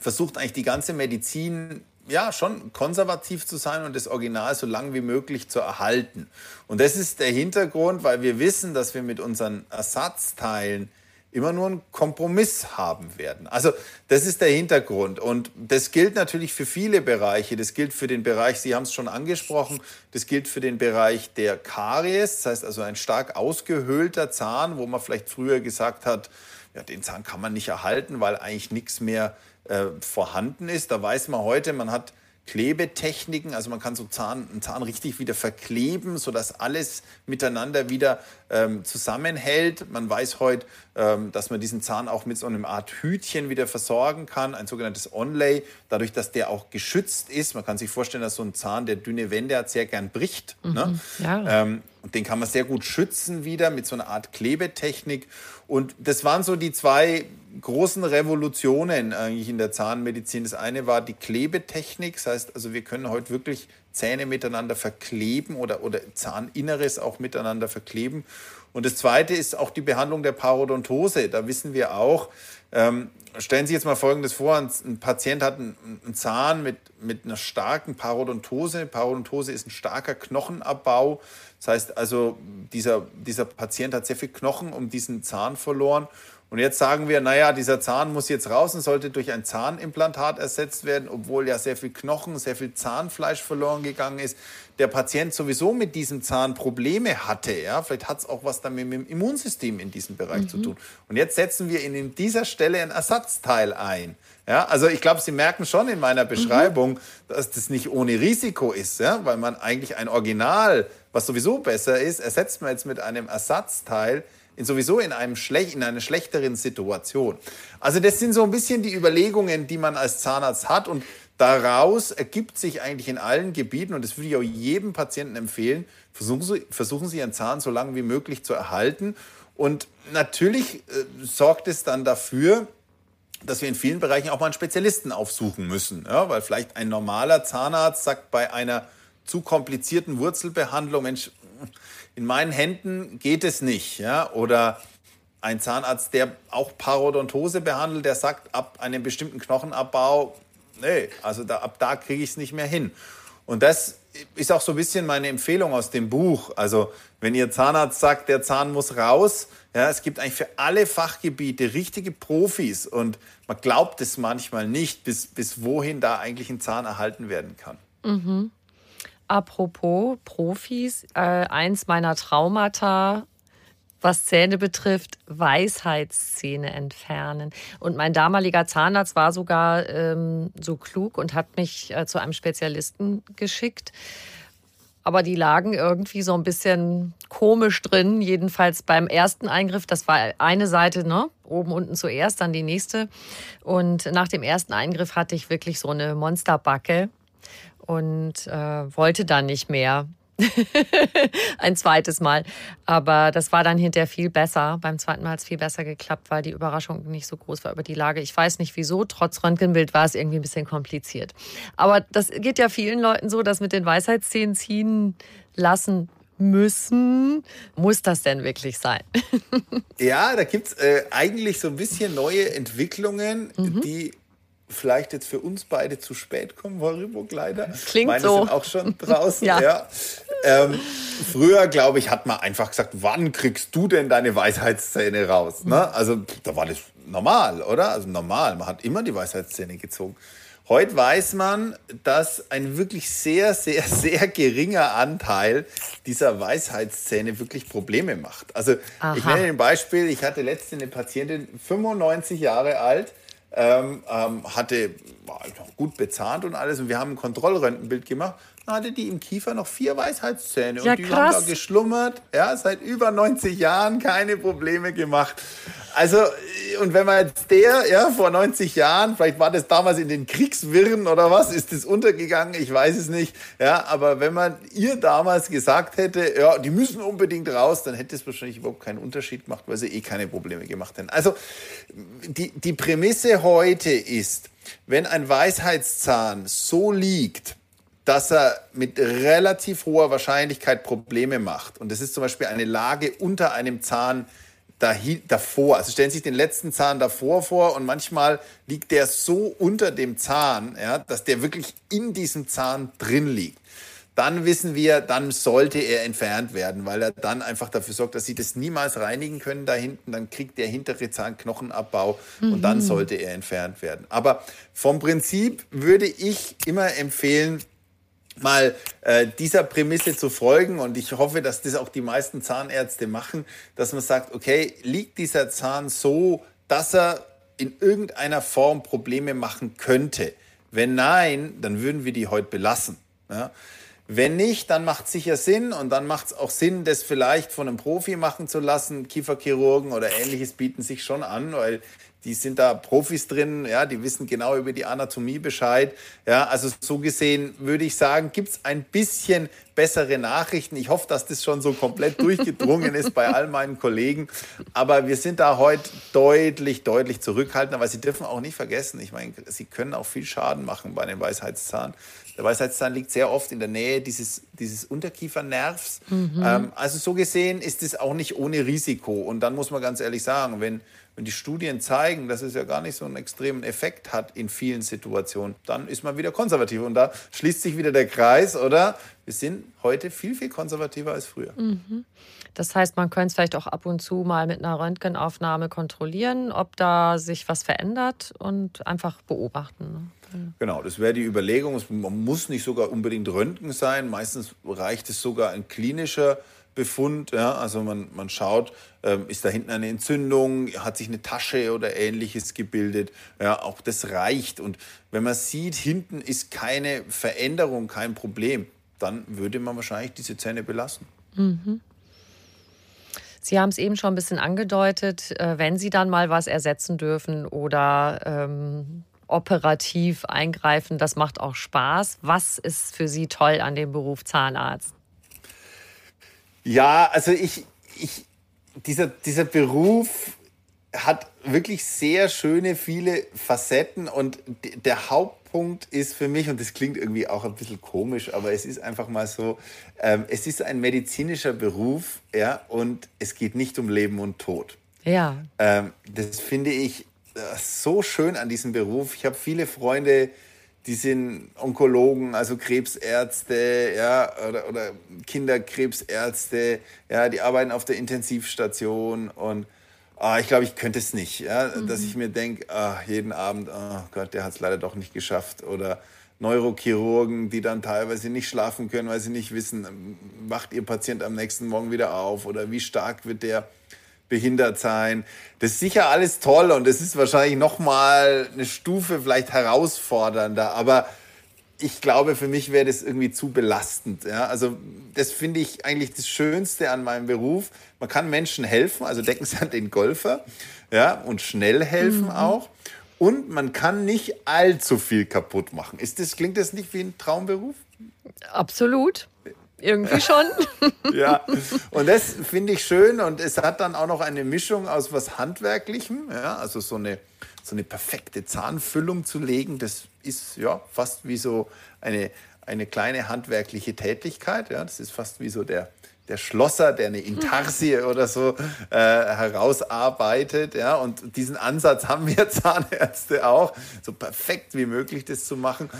versucht eigentlich die ganze Medizin ja schon konservativ zu sein und das Original so lang wie möglich zu erhalten. Und das ist der Hintergrund, weil wir wissen, dass wir mit unseren Ersatzteilen immer nur einen Kompromiss haben werden. Also das ist der Hintergrund und das gilt natürlich für viele Bereiche. Das gilt für den Bereich, Sie haben es schon angesprochen, das gilt für den Bereich der Karies, das heißt also ein stark ausgehöhlter Zahn, wo man vielleicht früher gesagt hat, ja, den Zahn kann man nicht erhalten, weil eigentlich nichts mehr äh, vorhanden ist. Da weiß man heute, man hat Klebetechniken, also man kann so Zahn, einen Zahn richtig wieder verkleben, sodass alles miteinander wieder ähm, zusammenhält. Man weiß heute, ähm, dass man diesen Zahn auch mit so einer Art Hütchen wieder versorgen kann, ein sogenanntes Onlay, dadurch, dass der auch geschützt ist. Man kann sich vorstellen, dass so ein Zahn, der dünne Wände hat, sehr gern bricht. Mhm, ne? ja. ähm, und den kann man sehr gut schützen wieder mit so einer Art Klebetechnik. Und das waren so die zwei großen Revolutionen eigentlich in der Zahnmedizin. Das eine war die Klebetechnik, das heißt, also wir können heute wirklich Zähne miteinander verkleben oder, oder Zahninneres auch miteinander verkleben. Und das zweite ist auch die Behandlung der Parodontose. Da wissen wir auch, ähm, stellen Sie jetzt mal Folgendes vor, ein, ein Patient hat einen, einen, Zahn mit, mit einer starken Parodontose. Parodontose ist ein starker Knochenabbau. Das heißt also, dieser, dieser Patient hat sehr viel Knochen um diesen Zahn verloren. Und jetzt sagen wir, naja, dieser Zahn muss jetzt raus und sollte durch ein Zahnimplantat ersetzt werden, obwohl ja sehr viel Knochen, sehr viel Zahnfleisch verloren gegangen ist. Der Patient sowieso mit diesem Zahn Probleme hatte. Ja? Vielleicht hat es auch was damit mit dem Immunsystem in diesem Bereich mhm. zu tun. Und jetzt setzen wir in dieser Stelle ein Ersatzteil ein. Ja, also ich glaube, Sie merken schon in meiner Beschreibung, mhm. dass das nicht ohne Risiko ist, ja? weil man eigentlich ein Original, was sowieso besser ist, ersetzt man jetzt mit einem Ersatzteil, in sowieso in, einem Schlech in einer schlechteren Situation. Also das sind so ein bisschen die Überlegungen, die man als Zahnarzt hat. Und daraus ergibt sich eigentlich in allen Gebieten und das würde ich auch jedem Patienten empfehlen, versuchen Sie, versuchen Sie Ihren Zahn so lange wie möglich zu erhalten. Und natürlich äh, sorgt es dann dafür, dass wir in vielen Bereichen auch mal einen Spezialisten aufsuchen müssen, ja, weil vielleicht ein normaler Zahnarzt sagt bei einer zu komplizierten Wurzelbehandlung, Mensch, in meinen Händen geht es nicht. Ja? Oder ein Zahnarzt, der auch Parodontose behandelt, der sagt, ab einem bestimmten Knochenabbau, nee, also da, ab da kriege ich es nicht mehr hin. Und das ist auch so ein bisschen meine Empfehlung aus dem Buch. Also wenn Ihr Zahnarzt sagt, der Zahn muss raus, ja, es gibt eigentlich für alle Fachgebiete richtige Profis und man glaubt es manchmal nicht, bis, bis wohin da eigentlich ein Zahn erhalten werden kann. Mhm. Apropos Profis, äh, eins meiner Traumata, was Zähne betrifft, Weisheitszähne entfernen. Und mein damaliger Zahnarzt war sogar ähm, so klug und hat mich äh, zu einem Spezialisten geschickt. Aber die lagen irgendwie so ein bisschen komisch drin. Jedenfalls beim ersten Eingriff, das war eine Seite, ne? Oben, unten zuerst, dann die nächste. Und nach dem ersten Eingriff hatte ich wirklich so eine Monsterbacke und äh, wollte dann nicht mehr. ein zweites Mal. Aber das war dann hinterher viel besser. Beim zweiten Mal hat es viel besser geklappt, weil die Überraschung nicht so groß war über die Lage. Ich weiß nicht wieso. Trotz Röntgenbild war es irgendwie ein bisschen kompliziert. Aber das geht ja vielen Leuten so, dass mit den Weisheitszähnen ziehen lassen müssen. Muss das denn wirklich sein? ja, da gibt es äh, eigentlich so ein bisschen neue Entwicklungen, mhm. die vielleicht jetzt für uns beide zu spät kommen, Horriburg leider. Klingt Meine so. sind auch schon draußen. ja. ja. Ähm, früher, glaube ich, hat man einfach gesagt, wann kriegst du denn deine Weisheitszähne raus? Ne? Also da war das normal, oder? Also normal, man hat immer die Weisheitszähne gezogen. Heute weiß man, dass ein wirklich sehr, sehr, sehr geringer Anteil dieser Weisheitszähne wirklich Probleme macht. Also Aha. ich nenne ein Beispiel, ich hatte letzte eine Patientin, 95 Jahre alt, ähm, ähm, hatte war gut bezahlt und alles. Und wir haben ein Kontrollröntgenbild gemacht. Hatte die im Kiefer noch vier Weisheitszähne. Ja, und die krass. haben da geschlummert. Ja, seit über 90 Jahren keine Probleme gemacht. Also, und wenn man jetzt der, ja, vor 90 Jahren, vielleicht war das damals in den Kriegswirren oder was, ist das untergegangen, ich weiß es nicht. Ja, aber wenn man ihr damals gesagt hätte, ja, die müssen unbedingt raus, dann hätte es wahrscheinlich überhaupt keinen Unterschied gemacht, weil sie eh keine Probleme gemacht hätten. Also, die, die Prämisse heute ist, wenn ein Weisheitszahn so liegt, dass er mit relativ hoher Wahrscheinlichkeit Probleme macht. Und das ist zum Beispiel eine Lage unter einem Zahn davor. Also stellen Sie sich den letzten Zahn davor vor und manchmal liegt der so unter dem Zahn, ja, dass der wirklich in diesem Zahn drin liegt. Dann wissen wir, dann sollte er entfernt werden, weil er dann einfach dafür sorgt, dass Sie das niemals reinigen können da hinten. Dann kriegt der hintere Zahn Knochenabbau und dann sollte er entfernt werden. Aber vom Prinzip würde ich immer empfehlen, mal äh, dieser Prämisse zu folgen und ich hoffe, dass das auch die meisten Zahnärzte machen, dass man sagt, okay, liegt dieser Zahn so, dass er in irgendeiner Form Probleme machen könnte? Wenn nein, dann würden wir die heute belassen. Ja? Wenn nicht, dann macht es sicher Sinn und dann macht es auch Sinn, das vielleicht von einem Profi machen zu lassen. Kieferchirurgen oder ähnliches bieten sich schon an, weil die sind da Profis drin, ja, die wissen genau über die Anatomie Bescheid. Ja, also so gesehen würde ich sagen, gibt es ein bisschen bessere Nachrichten. Ich hoffe, dass das schon so komplett durchgedrungen ist bei all meinen Kollegen. Aber wir sind da heute deutlich, deutlich zurückhaltender, weil Sie dürfen auch nicht vergessen, ich meine, Sie können auch viel Schaden machen bei dem Weisheitszahn. Der Weisheitszahn liegt sehr oft in der Nähe dieses, dieses Unterkiefernervs. Ähm, also so gesehen ist es auch nicht ohne Risiko. Und dann muss man ganz ehrlich sagen, wenn, wenn die Studien zeigen, dass es ja gar nicht so einen extremen Effekt hat in vielen Situationen, dann ist man wieder konservativ. Und da schließt sich wieder der Kreis, oder? Wir sind heute viel, viel konservativer als früher. Das heißt, man könnte es vielleicht auch ab und zu mal mit einer Röntgenaufnahme kontrollieren, ob da sich was verändert und einfach beobachten. ne? Genau, das wäre die Überlegung. Man muss nicht sogar unbedingt Röntgen sein. Meistens reicht es sogar ein klinischer Befund. Ja? Also man, man schaut, ähm, ist da hinten eine Entzündung, hat sich eine Tasche oder ähnliches gebildet. Ja, auch das reicht. Und wenn man sieht, hinten ist keine Veränderung, kein Problem, dann würde man wahrscheinlich diese Zähne belassen. Sie haben es eben schon ein bisschen angedeutet, äh, wenn Sie dann mal was ersetzen dürfen oder ähm, operativ eingreifen, das macht auch Spaß. Was ist für Sie toll an dem Beruf Zahnarzt? Ja, also ich, ich dieser, dieser Beruf hat wirklich sehr schöne, viele Facetten und der Hauptpunkt ist für mich, und das klingt irgendwie auch ein bisschen komisch, aber es ist einfach mal so, ähm, es ist ein medizinischer Beruf, ja, und es geht nicht um Leben und Tod. Ja, Ähm, das finde ich äh, so schön an diesem Beruf. Ich habe viele Freunde, die sind Onkologen, also Krebsärzte, ja, oder, oder Kinderkrebsärzte, ja, die arbeiten auf der Intensivstation und ah, ich glaube, ich könnte es nicht, ja, dass ich mir denke, ah, jeden Abend, oh Gott, der hat es leider doch nicht geschafft. Oder Neurochirurgen, die dann teilweise nicht schlafen können, weil sie nicht wissen, wacht ihr Patient am nächsten Morgen wieder auf oder wie stark wird der behindert sein. Das ist sicher alles toll und das ist wahrscheinlich noch mal eine Stufe vielleicht herausfordernder, aber ich glaube, für mich wäre das irgendwie zu belastend. Ja? Also das finde ich eigentlich das Schönste an meinem Beruf. Man kann Menschen helfen, also denken Sie an den Golfer, ja, und schnell helfen auch. Und man kann nicht allzu viel kaputt machen. Ist das, klingt das nicht wie ein Traumberuf? absolut. Irgendwie schon. Ja, und das finde ich schön und es hat dann auch noch eine Mischung aus was Handwerklichem, ja, also so eine, so eine perfekte Zahnfüllung zu legen, das ist ja fast wie so eine, eine kleine handwerkliche Tätigkeit, ja, das ist fast wie so der, der Schlosser, der eine Intarsie oder so äh, herausarbeitet, ja, und diesen Ansatz haben wir Zahnärzte auch, so perfekt wie möglich das zu machen.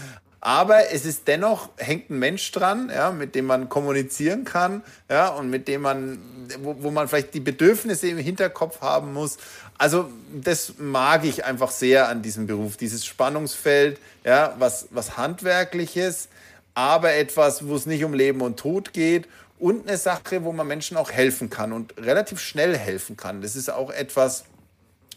Aber es ist dennoch, hängt ein Mensch dran, ja, mit dem man kommunizieren kann, ja, und mit dem man, wo, wo man vielleicht die Bedürfnisse im Hinterkopf haben muss. Also, das mag ich einfach sehr an diesem Beruf, dieses Spannungsfeld, ja, was, was Handwerkliches, aber etwas, wo es nicht um Leben und Tod geht und eine Sache, wo man Menschen auch helfen kann und relativ schnell helfen kann. Das ist auch etwas,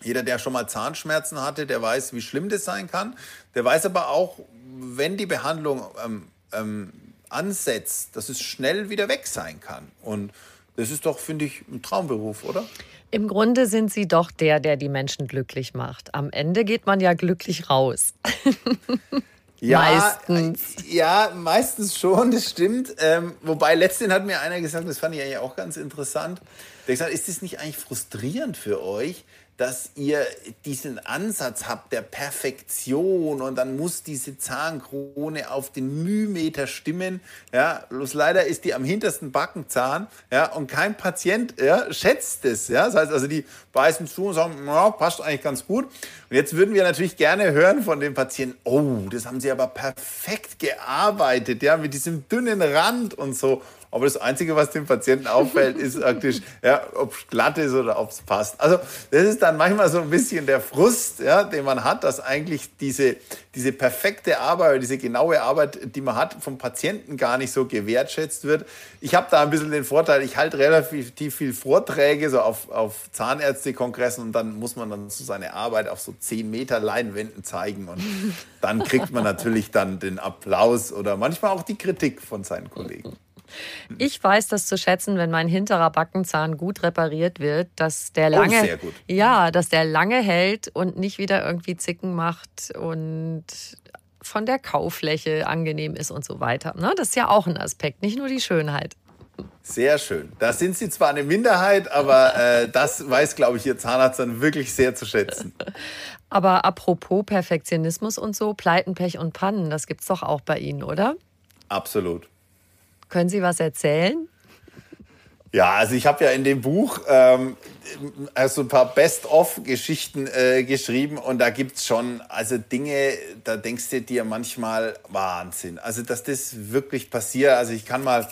Jeder, der schon mal Zahnschmerzen hatte, der weiß, wie schlimm das sein kann. Der weiß aber auch, wenn die Behandlung ähm, ähm, ansetzt, dass es schnell wieder weg sein kann. Und das ist doch, finde ich, ein Traumberuf, oder? Im Grunde sind Sie doch der, der die Menschen glücklich macht. Am Ende geht man ja glücklich raus. Ja, meistens. Ja, meistens schon, das stimmt. Ähm, wobei letztens hat mir einer gesagt, das fand ich eigentlich auch ganz interessant. Der hat gesagt, ist das nicht eigentlich frustrierend für euch, dass ihr diesen Ansatz habt der Perfektion und dann muss diese Zahnkrone auf den Mühmeter stimmen. Ja, bloß leider ist die am hintersten Backenzahn, ja, und kein Patient ja, schätzt es. Ja, das heißt also, die beißen zu und sagen, ja, passt eigentlich ganz gut. Und jetzt würden wir natürlich gerne hören von den Patienten, oh, das haben sie aber perfekt gearbeitet, ja, mit diesem dünnen Rand und so. Aber das Einzige, was dem Patienten auffällt, ist praktisch, ja, ob es glatt ist oder ob es passt. Also das ist dann manchmal so ein bisschen der Frust, ja, den man hat, dass eigentlich diese, diese perfekte Arbeit, diese genaue Arbeit, die man hat, vom Patienten gar nicht so gewertschätzt wird. Ich habe da ein bisschen den Vorteil, ich halte relativ viel Vorträge so auf, auf Zahnärztekongressen und dann muss man dann so seine Arbeit auf so 10 Meter Leinwänden zeigen und dann kriegt man natürlich dann den Applaus oder manchmal auch die Kritik von seinen Kollegen. Ich weiß das zu schätzen, wenn mein hinterer Backenzahn gut repariert wird, dass der oh, lange, oh, ja, dass der lange hält und nicht wieder irgendwie Zicken macht und von der Kaufläche angenehm ist und so weiter. Ne? Das ist ja auch ein Aspekt, nicht nur die Schönheit. Sehr schön. Da sind Sie zwar eine Minderheit, aber äh, das weiß, glaube ich, Ihr Zahnarzt dann wirklich sehr zu schätzen. Aber apropos Perfektionismus und so, Pleiten, Pech und Pannen, das gibt es doch auch bei Ihnen, oder? Absolut. Können Sie was erzählen? Ja, also ich habe ja in dem Buch ähm, also ein paar Best-of-Geschichten äh, geschrieben und da gibt es schon also Dinge, da denkst du dir manchmal Wahnsinn. Also dass das wirklich passiert. Also ich kann mal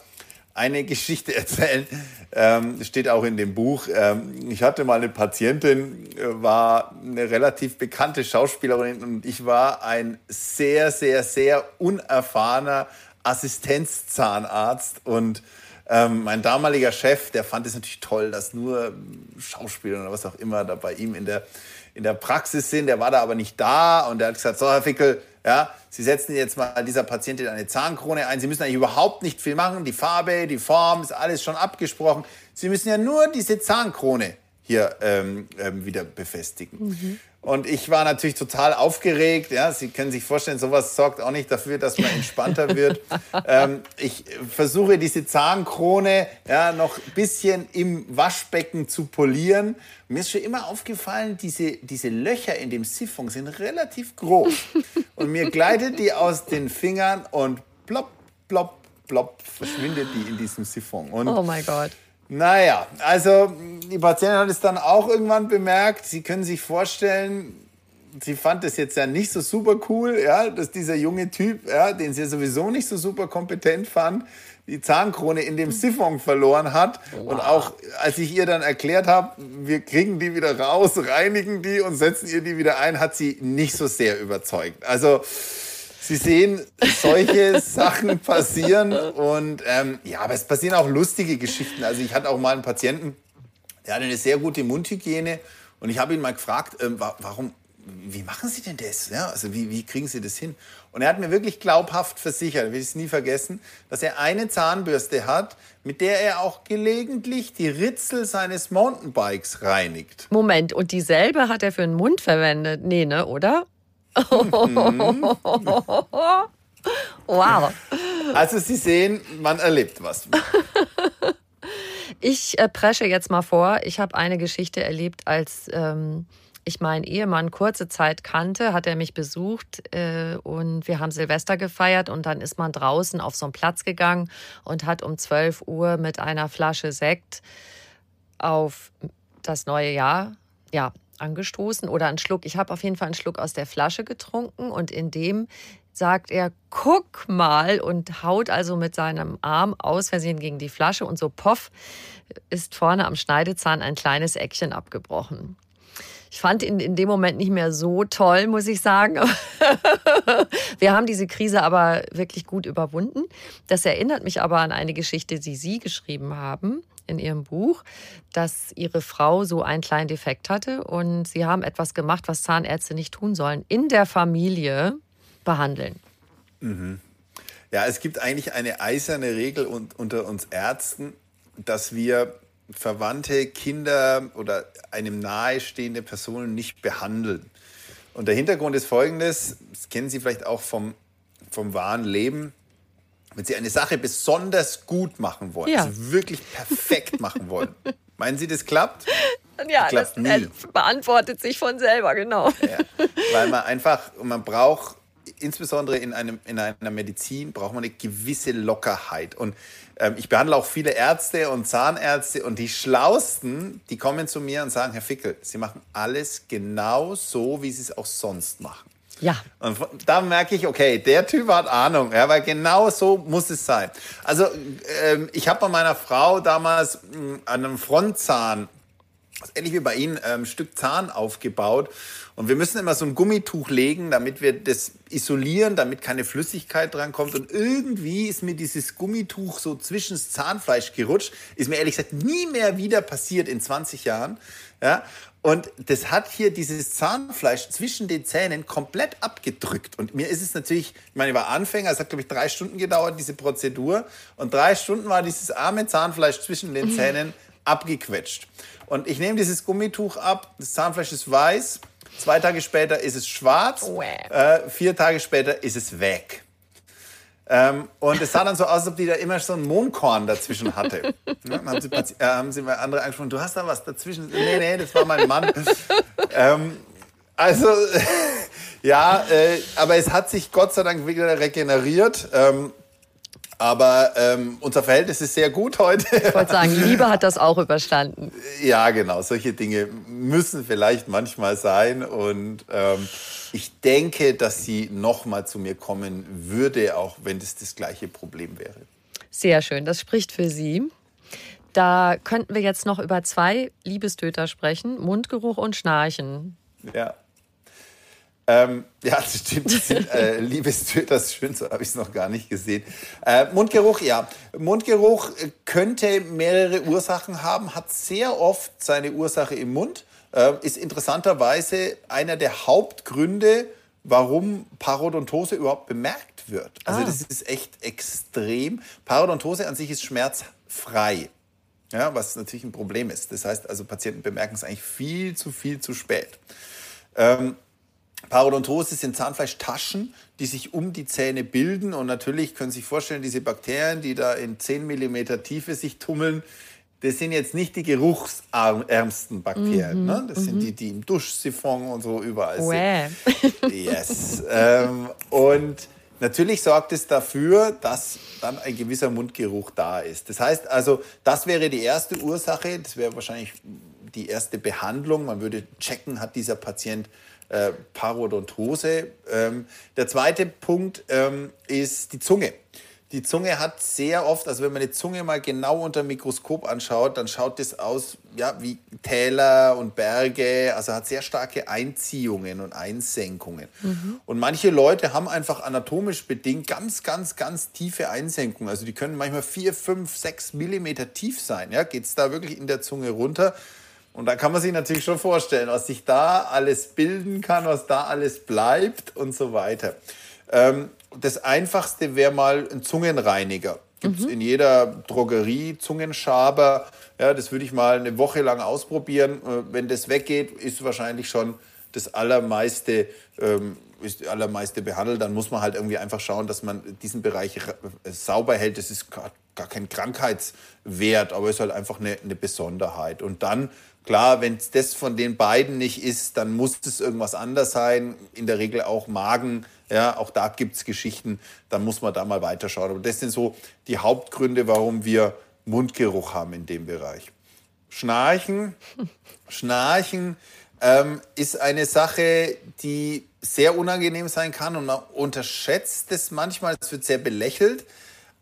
eine Geschichte erzählen, ähm, steht auch in dem Buch. Ähm, ich hatte mal eine Patientin, äh, war eine relativ bekannte Schauspielerin und ich war ein sehr, sehr, sehr unerfahrener Assistenzzahnarzt und ähm, mein damaliger Chef, der fand es natürlich toll, dass nur Schauspieler oder was auch immer da bei ihm in der, in der Praxis sind. Der war da aber nicht da und der hat gesagt, so Herr Fickel, ja, Sie setzen jetzt mal dieser Patientin eine Zahnkrone ein. Sie müssen eigentlich überhaupt nicht viel machen. Die Farbe, die Form ist alles schon abgesprochen. Sie müssen ja nur diese Zahnkrone hier ähm, ähm, wieder befestigen. Mhm. Und ich war natürlich total aufgeregt. Ja, Sie können sich vorstellen, sowas sorgt auch nicht dafür, dass man entspannter wird. ähm, ich versuche diese Zahnkrone ja, noch ein bisschen im Waschbecken zu polieren. Mir ist schon immer aufgefallen, diese, diese Löcher in dem Siphon sind relativ groß. Und mir gleitet die aus den Fingern und plopp, plopp, plopp verschwindet die in diesem Siphon. Und oh mein Gott. Naja, also die Patientin hat es dann auch irgendwann bemerkt. Sie können sich vorstellen, sie fand es jetzt ja nicht so super cool, ja, dass dieser junge Typ, ja, den sie sowieso nicht so super kompetent fand, die Zahnkrone in dem Siphon verloren hat. Wow. Und auch als ich ihr dann erklärt habe, wir kriegen die wieder raus, reinigen die und setzen ihr die wieder ein, hat sie nicht so sehr überzeugt. Also Sie sehen, solche Sachen passieren und ähm, ja, aber es passieren auch lustige Geschichten. Also ich hatte auch mal einen Patienten, der hatte eine sehr gute Mundhygiene und ich habe ihn mal gefragt, ähm, warum, wie machen Sie denn das? Ja, also wie, wie kriegen Sie das hin? Und er hat mir wirklich glaubhaft versichert, will ich es nie vergessen, dass er eine Zahnbürste hat, mit der er auch gelegentlich die Ritzel seines Mountainbikes reinigt. Moment, und dieselbe hat er für den Mund verwendet? Nee, ne, oder? wow. Also Sie sehen, man erlebt was. Ich äh, presche jetzt mal vor. Ich habe eine Geschichte erlebt, als ähm, ich meinen Ehemann kurze Zeit kannte, hat er mich besucht äh, und wir haben Silvester gefeiert und dann ist man draußen auf so einen Platz gegangen und hat um 12 Uhr mit einer Flasche Sekt auf das neue Jahr ja, angestoßen oder einen Schluck. Ich habe auf jeden Fall einen Schluck aus der Flasche getrunken und in dem sagt er, guck mal und haut also mit seinem Arm aus Versehen gegen die Flasche und so poff ist vorne am Schneidezahn ein kleines Eckchen abgebrochen. Ich fand ihn in dem Moment nicht mehr so toll, muss ich sagen. Wir haben diese Krise aber wirklich gut überwunden. Das erinnert mich aber an eine Geschichte, die Sie geschrieben haben. In Ihrem Buch, dass Ihre Frau so einen kleinen Defekt hatte und Sie haben etwas gemacht, was Zahnärzte nicht tun sollen, in der Familie behandeln. Mhm. Ja, es gibt eigentlich eine eiserne Regel unter uns Ärzten, dass wir Verwandte, Kinder oder einem nahestehende Personen nicht behandeln. Und der Hintergrund ist folgendes, das kennen Sie vielleicht auch vom, vom wahren Leben. Wenn Sie eine Sache besonders gut machen wollen, ja. also wirklich perfekt machen wollen, meinen Sie, das klappt? Ja, klappt das nie. beantwortet sich von selber, genau. Ja, weil man einfach, man braucht insbesondere in, einem, in einer Medizin braucht man eine gewisse Lockerheit. Und ähm, ich behandle auch viele Ärzte und Zahnärzte und die Schlausten, die kommen zu mir und sagen, Herr Fickel, Sie machen alles genau so, wie Sie es auch sonst machen. Ja. Und da merke ich, okay, der Typ hat Ahnung, ja, weil genau so muss es sein. Also ähm, ich habe bei meiner Frau damals mh, hm, an einem Frontzahn ähnlich wie bei Ihnen, ein ähm, Stück Zahn aufgebaut. Und wir müssen immer so ein Gummituch legen, damit wir das isolieren, damit keine Flüssigkeit dran kommt. Und irgendwie ist mir dieses Gummituch so zwischen das Zahnfleisch gerutscht. Ist mir ehrlich gesagt nie mehr wieder passiert in 20 Jahren. Ja? Und das hat hier dieses Zahnfleisch zwischen den Zähnen komplett abgedrückt. Und mir ist es natürlich, ich meine, ich war Anfänger, es hat, glaube ich, drei Stunden gedauert, diese Prozedur. Und drei Stunden war dieses arme Zahnfleisch zwischen den Zähnen abgequetscht. Und ich nehme dieses Gummituch ab, das Zahnfleisch ist weiß, zwei Tage später ist es schwarz, äh, vier Tage später ist es weg. Ähm, und es sah dann so aus, als ob die da immer so ein Mondkorn dazwischen hatte. Ja, dann haben sie, äh, haben sie mal andere angesprochen, du hast da was dazwischen. Nee, nee, das war mein Mann. ähm, also, ja, äh, aber es hat sich Gott sei Dank wieder regeneriert. Ähm, aber ähm, unser Verhältnis ist sehr gut heute. Ich wollte sagen, Liebe hat das auch überstanden. Ja, genau. Solche Dinge müssen vielleicht manchmal sein. Und ähm, ich denke, dass sie noch mal zu mir kommen würde, auch wenn das das gleiche Problem wäre. Sehr schön. Das spricht für Sie. Da könnten wir jetzt noch über zwei Liebestöter sprechen: Mundgeruch und Schnarchen. Ja. Ähm, ja, das stimmt. Das sind, äh, Liebestöter, das ist schön, so habe ich es noch gar nicht gesehen. Äh, Mundgeruch, ja. Mundgeruch könnte mehrere Ursachen haben, hat sehr oft seine Ursache im Mund, äh, ist interessanterweise einer der Hauptgründe, warum Parodontose überhaupt bemerkt wird. Also ah. das ist echt extrem. Parodontose an sich ist schmerzfrei. Ja, was natürlich ein Problem ist. Das heißt also, Patienten bemerken es eigentlich viel zu viel zu spät. Ähm, Parodontose sind Zahnfleischtaschen, die sich um die Zähne bilden. Und natürlich können Sie sich vorstellen, diese Bakterien, die da in 10 mm Tiefe sich tummeln, das sind jetzt nicht die geruchsärmsten Bakterien. Mm ne? Das mm -hmm. sind mhm. die, die im Duschsiphon und so überall sind. Yes. ähm, und natürlich sorgt es dafür, dass dann ein gewisser Mundgeruch da ist. Das heißt also, das wäre die erste Ursache. Das wäre wahrscheinlich die erste Behandlung. Man würde checken, hat dieser Patient äh, Parodontose. Ähm, der zweite Punkt ähm, ist die Zunge. Die Zunge hat sehr oft, also wenn man die Zunge mal genau unter dem Mikroskop anschaut, dann schaut das aus ja, wie Täler und Berge, also hat sehr starke Einziehungen und Einsenkungen. Mhm. Und manche Leute haben einfach anatomisch bedingt ganz, ganz, ganz tiefe Einsenkungen. Also die können manchmal 4, 5, 6 Millimeter tief sein. Ja? Geht es da wirklich in der Zunge runter? Und da kann man sich natürlich schon vorstellen, was sich da alles bilden kann, was da alles bleibt und so weiter. Ähm, das Einfachste wäre mal ein Zungenreiniger. Gibt es mhm. in jeder Drogerie Zungenschaber. Ja, das würde ich mal eine Woche lang ausprobieren. Äh, wenn das weggeht, ist wahrscheinlich schon das allermeiste, ähm, ist allermeiste behandelt. Dann muss man halt irgendwie einfach schauen, dass man diesen Bereich sauber hält. Das ist gar, gar kein Krankheitswert, aber es ist halt einfach eine, eine Besonderheit. Und dann Klar, wenn es das von den beiden nicht ist, dann muss es irgendwas anders sein. In der Regel auch Magen. Ja, auch da gibt es Geschichten. Dann muss man da mal weiterschauen. Aber das sind so die Hauptgründe, warum wir Mundgeruch haben in dem Bereich. Schnarchen. Schnarchen ähm, ist eine Sache, die sehr unangenehm sein kann und man unterschätzt es manchmal. Es wird sehr belächelt.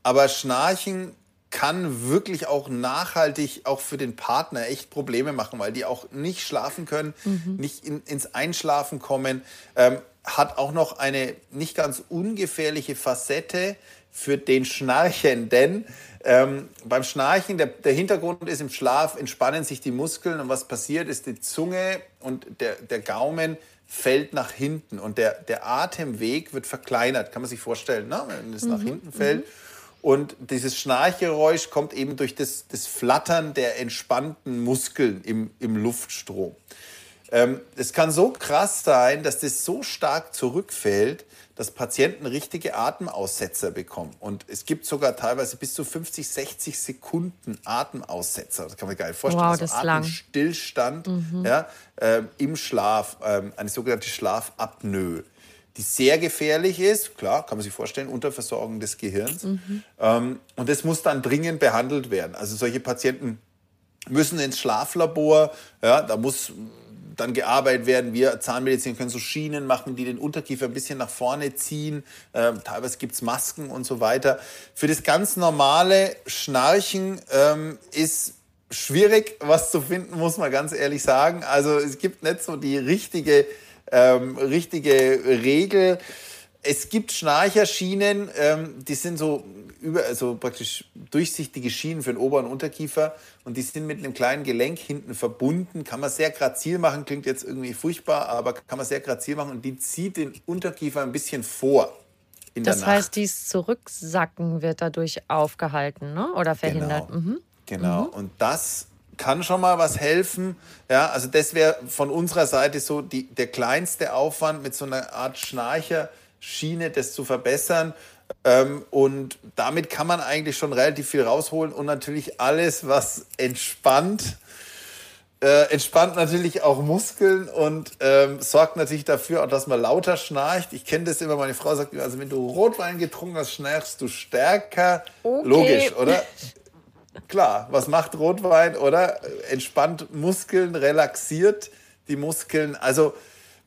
Aber Schnarchen kann wirklich auch nachhaltig auch für den Partner echt Probleme machen, weil die auch nicht schlafen können, mhm. nicht in, ins Einschlafen kommen. Ähm, hat auch noch eine nicht ganz ungefährliche Facette, für den Schnarchenden. Ähm, beim Schnarchen, der, der Hintergrund ist im Schlaf, entspannen sich die Muskeln und was passiert ist, die Zunge und der, der Gaumen fällt nach hinten und der, der Atemweg wird verkleinert. Kann man sich vorstellen, ne? wenn es mhm. nach hinten fällt. Mhm. Und dieses Schnarchgeräusch kommt eben durch das, das Flattern der entspannten Muskeln im, im Luftstrom. Ähm, es kann so krass sein, dass das so stark zurückfällt, dass Patienten richtige Atemaussetzer bekommen. Und es gibt sogar teilweise bis zu 50, 60 Sekunden Atemaussetzer. Das kann man sich gar nicht vorstellen. Wow, das also Atemstillstand mhm. ja, äh, im Schlaf, äh, eine sogenannte Schlafapnoe die sehr gefährlich ist. Klar, kann man sich vorstellen, Unterversorgung des Gehirns. Mhm. Und das muss dann dringend behandelt werden. Also solche Patienten müssen ins Schlaflabor. Ja, da muss dann gearbeitet werden. Wir Zahnmedizin können so Schienen machen, die den Unterkiefer ein bisschen nach vorne ziehen. Ähm, teilweise gibt es Masken und so weiter. Für das ganz normale Schnarchen ähm, ist schwierig, was zu finden, muss man ganz ehrlich sagen. Also es gibt nicht so die richtige ähm, richtige Regel. Es gibt Schnarcherschienen, ähm, die sind so über, also praktisch durchsichtige Schienen für den Ober- und Unterkiefer und die sind mit einem kleinen Gelenk hinten verbunden. Kann man sehr grazil machen, klingt jetzt irgendwie furchtbar, aber kann man sehr grazil machen und die zieht den Unterkiefer ein bisschen vor. das heißt, dieses Zurücksacken wird dadurch aufgehalten ne? oder verhindert. Genau. Mhm. genau. Mhm. Und das kann schon mal was helfen. Ja, also das wäre von unserer Seite so die, der kleinste Aufwand mit so einer Art Schnarcherschiene, das zu verbessern. Ähm, und damit kann man eigentlich schon relativ viel rausholen und natürlich alles, was entspannt, äh, entspannt natürlich auch Muskeln und ähm, sorgt natürlich dafür, auch, dass man lauter schnarcht. Ich kenne das immer, meine Frau sagt immer, also wenn du Rotwein getrunken hast, schnarchst du stärker. Okay. Logisch, oder? Klar, was macht Rotwein, oder? Entspannt Muskeln, relaxiert die Muskeln. Also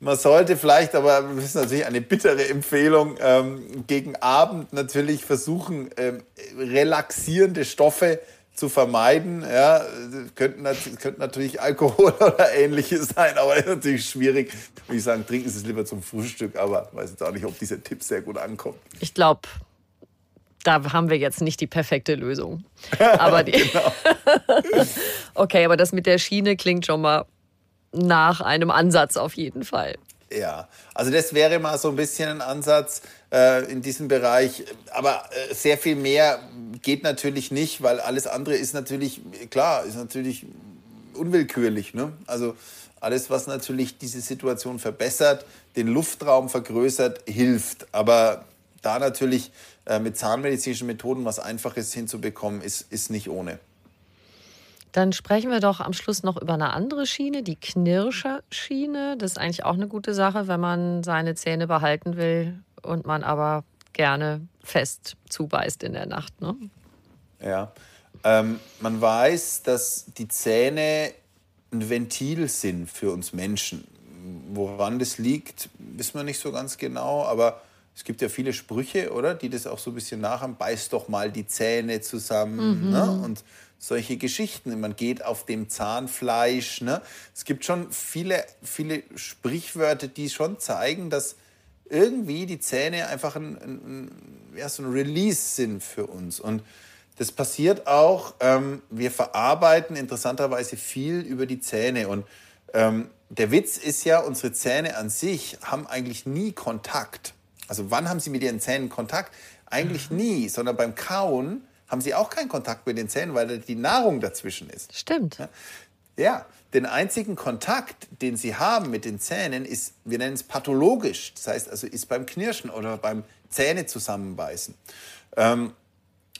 man sollte vielleicht, aber das ist natürlich eine bittere Empfehlung, ähm, gegen Abend natürlich versuchen, ähm, relaxierende Stoffe zu vermeiden. Ja, könnten, könnten natürlich Alkohol oder ähnliches sein, aber ist natürlich schwierig. Würde ich sagen, trinken Sie es lieber zum Frühstück, aber weiß jetzt auch nicht, ob dieser Tipp sehr gut ankommt. Ich glaube, da haben wir jetzt nicht die perfekte Lösung. Aber die genau. okay, aber das mit der Schiene klingt schon mal nach einem Ansatz auf jeden Fall. Ja, also das wäre mal so ein bisschen ein Ansatz äh, in diesem Bereich. Aber äh, sehr viel mehr geht natürlich nicht, weil alles andere ist natürlich, klar, ist natürlich unwillkürlich. Ne? Also alles, was natürlich diese Situation verbessert, den Luftraum vergrößert, hilft. Aber da natürlich äh, mit zahnmedizinischen Methoden was Einfaches hinzubekommen, ist, ist nicht ohne. Dann sprechen wir doch am Schluss noch über eine andere Schiene, die Knirscherschiene. Das ist eigentlich auch eine gute Sache, wenn man seine Zähne behalten will und man aber gerne fest zubeißt in der Nacht. Ne? Ja, ähm, man weiß, dass die Zähne ein Ventil sind für uns Menschen. Woran das liegt, wissen wir nicht so ganz genau, aber es gibt ja viele Sprüche, oder? Die das auch so ein bisschen nachahmen. Beiß doch mal die Zähne zusammen. Mhm. Ne? Und solche Geschichten. Man geht auf dem Zahnfleisch. Ne? Es gibt schon viele, viele Sprichwörter, die schon zeigen, dass irgendwie die Zähne einfach ein, ein, ja, so ein Release sind für uns. Und das passiert auch. Ähm, wir verarbeiten interessanterweise viel über die Zähne. Und ähm, der Witz ist ja, unsere Zähne an sich haben eigentlich nie Kontakt. Also wann haben Sie mit Ihren Zähnen Kontakt? Eigentlich mhm. nie, sondern beim Kauen haben Sie auch keinen Kontakt mit den Zähnen, weil die Nahrung dazwischen ist. Stimmt. Ja, ja den einzigen Kontakt, den Sie haben mit den Zähnen, ist, wir nennen es pathologisch. Das heißt also, ist beim Knirschen oder beim Zähne zusammenbeißen. Ähm,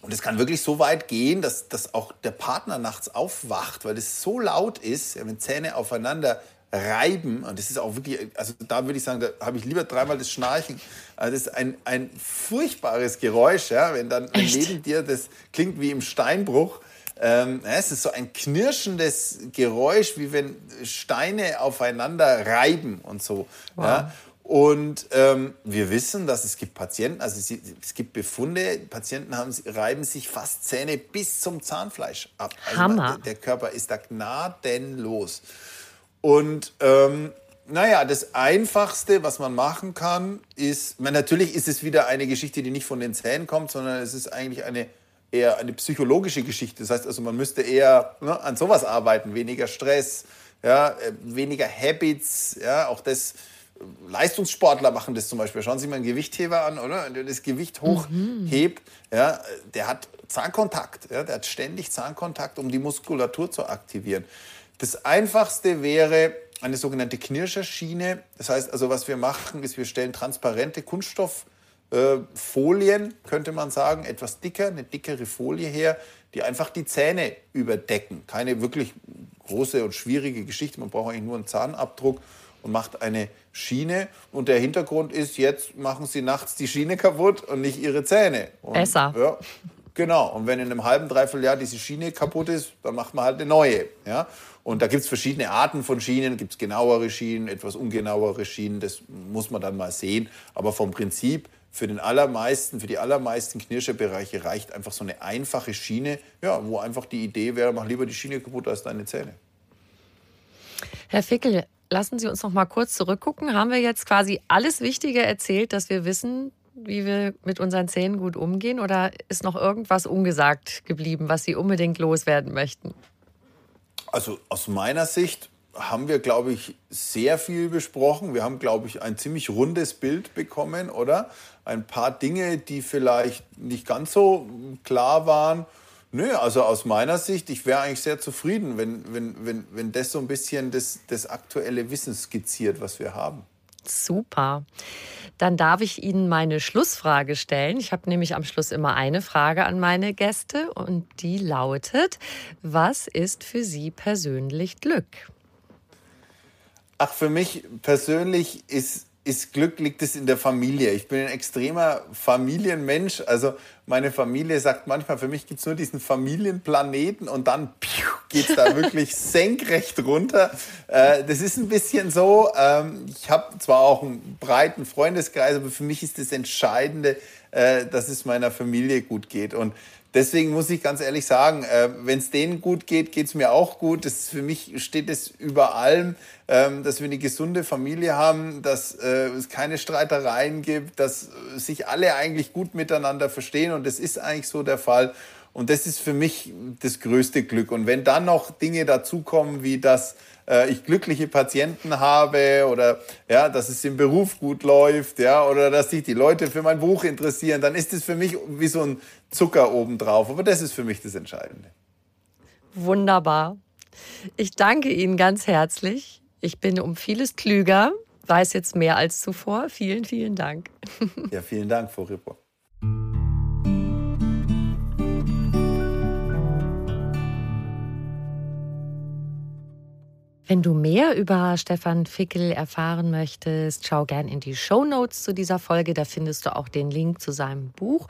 und es kann wirklich so weit gehen, dass, dass auch der Partner nachts aufwacht, weil es so laut ist, wenn Zähne aufeinander reiben. Und das ist auch wirklich, also da würde ich sagen, da habe ich lieber dreimal das Schnarchen. Also das ist ein, ein furchtbares Geräusch, ja, wenn dann Echt? neben dir, das klingt wie im Steinbruch. Ähm, ja, es ist so ein knirschendes Geräusch, wie wenn Steine aufeinander reiben und so. Wow. Ja. Und ähm, wir wissen, dass es gibt Patienten, also es, es gibt Befunde, Patienten haben, reiben sich fast Zähne bis zum Zahnfleisch ab. Also Hammer. der, der Körper ist da gnadenlos. Und ähm, naja, das Einfachste, was man machen kann, ist, man, natürlich ist es wieder eine Geschichte, die nicht von den Zähnen kommt, sondern es ist eigentlich eine eher eine psychologische Geschichte. Das heißt also, man müsste eher ne, an sowas arbeiten, weniger Stress, ja, äh, weniger Habits, ja, auch das. Leistungssportler machen das zum Beispiel. Schauen Sie mal einen Gewichtheber an, oder? Der das Gewicht hochhebt, mhm. ja, der hat Zahnkontakt. Ja, der hat ständig Zahnkontakt, um die Muskulatur zu aktivieren. Das Einfachste wäre eine sogenannte Knirscherschiene. Das heißt also, was wir machen, ist, wir stellen transparente Kunststofffolien, äh, könnte man sagen, etwas dicker, eine dickere Folie her, die einfach die Zähne überdecken. Keine wirklich große und schwierige Geschichte. Man braucht eigentlich nur einen Zahnabdruck und macht eine Schiene. Und der Hintergrund ist, jetzt machen sie nachts die Schiene kaputt und nicht ihre Zähne. Und, Besser. Ja, genau. Und wenn in einem halben, dreiviertel Jahr diese Schiene kaputt ist, dann macht man halt eine neue. Ja? Und da gibt es verschiedene Arten von Schienen. Gibt es genauere Schienen, etwas ungenauere Schienen. Das muss man dann mal sehen. Aber vom Prinzip für den allermeisten, für die allermeisten Knirschebereiche reicht einfach so eine einfache Schiene, ja, wo einfach die Idee wäre, mach lieber die Schiene kaputt als deine Zähne. Herr Fickel, lassen Sie uns noch mal kurz zurückgucken. Haben wir jetzt quasi alles Wichtige erzählt, dass wir wissen, wie wir mit unseren Zähnen gut umgehen? Oder ist noch irgendwas ungesagt geblieben, was Sie unbedingt loswerden möchten? Also aus meiner Sicht haben wir, glaube ich, sehr viel besprochen. Wir haben, glaube ich, ein ziemlich rundes Bild bekommen, oder? Ein paar Dinge, die vielleicht nicht ganz so klar waren. Nö, also aus meiner Sicht, ich wäre eigentlich sehr zufrieden, wenn, wenn, wenn, wenn das so ein bisschen das, das aktuelle Wissen skizziert, was wir haben. Super. Dann darf ich Ihnen meine Schlussfrage stellen. Ich habe nämlich am Schluss immer eine Frage an meine Gäste und die lautet, was ist für Sie persönlich Glück? Ach, für mich persönlich ist ist Glück, liegt es in der Familie. Ich bin ein extremer Familienmensch. Also meine Familie sagt manchmal, für mich gibt es nur diesen Familienplaneten und dann geht es da wirklich senkrecht runter. Äh, das ist ein bisschen so, ähm, ich habe zwar auch einen breiten Freundeskreis, aber für mich ist das Entscheidende, äh, dass es meiner Familie gut geht. Und deswegen muss ich ganz ehrlich sagen, äh, wenn es denen gut geht, geht es mir auch gut. Das für mich steht es über allem, ähm, dass wir eine gesunde Familie haben, dass äh, es keine Streitereien gibt, dass sich alle eigentlich gut miteinander verstehen und das ist eigentlich so der Fall. Und das ist für mich das größte Glück. Und wenn dann noch Dinge dazukommen, wie dass äh, ich glückliche Patienten habe oder ja, dass es im Beruf gut läuft, ja, oder dass sich die Leute für mein Buch interessieren, dann ist es für mich wie so ein Zucker obendrauf. Aber das ist für mich das Entscheidende. Wunderbar. Ich danke Ihnen ganz herzlich. Ich bin um vieles klüger, weiß jetzt mehr als zuvor. Vielen, vielen Dank. Ja, vielen Dank, Frau Ripper. Wenn du mehr über Stefan Fickel erfahren möchtest, schau gern in die Show Notes zu dieser Folge. Da findest du auch den Link zu seinem Buch.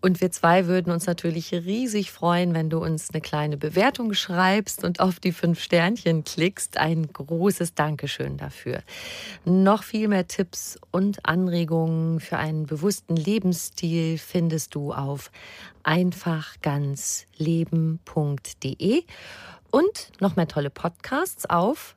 Und wir zwei würden uns natürlich riesig freuen, wenn du uns eine kleine Bewertung schreibst und auf die fünf Sternchen klickst. Ein großes Dankeschön dafür. Noch viel mehr Tipps und Anregungen für einen bewussten Lebensstil findest du auf einfachganzleben.de. Und noch mehr tolle Podcasts auf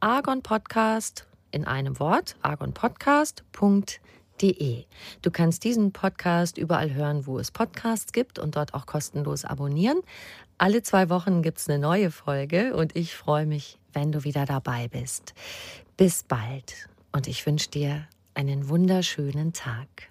Argon Podcast in einem Wort, argonpodcast.de. Du kannst diesen Podcast überall hören, wo es Podcasts gibt und dort auch kostenlos abonnieren. Alle zwei Wochen gibt es eine neue Folge und ich freue mich, wenn du wieder dabei bist. Bis bald und ich wünsche dir einen wunderschönen Tag.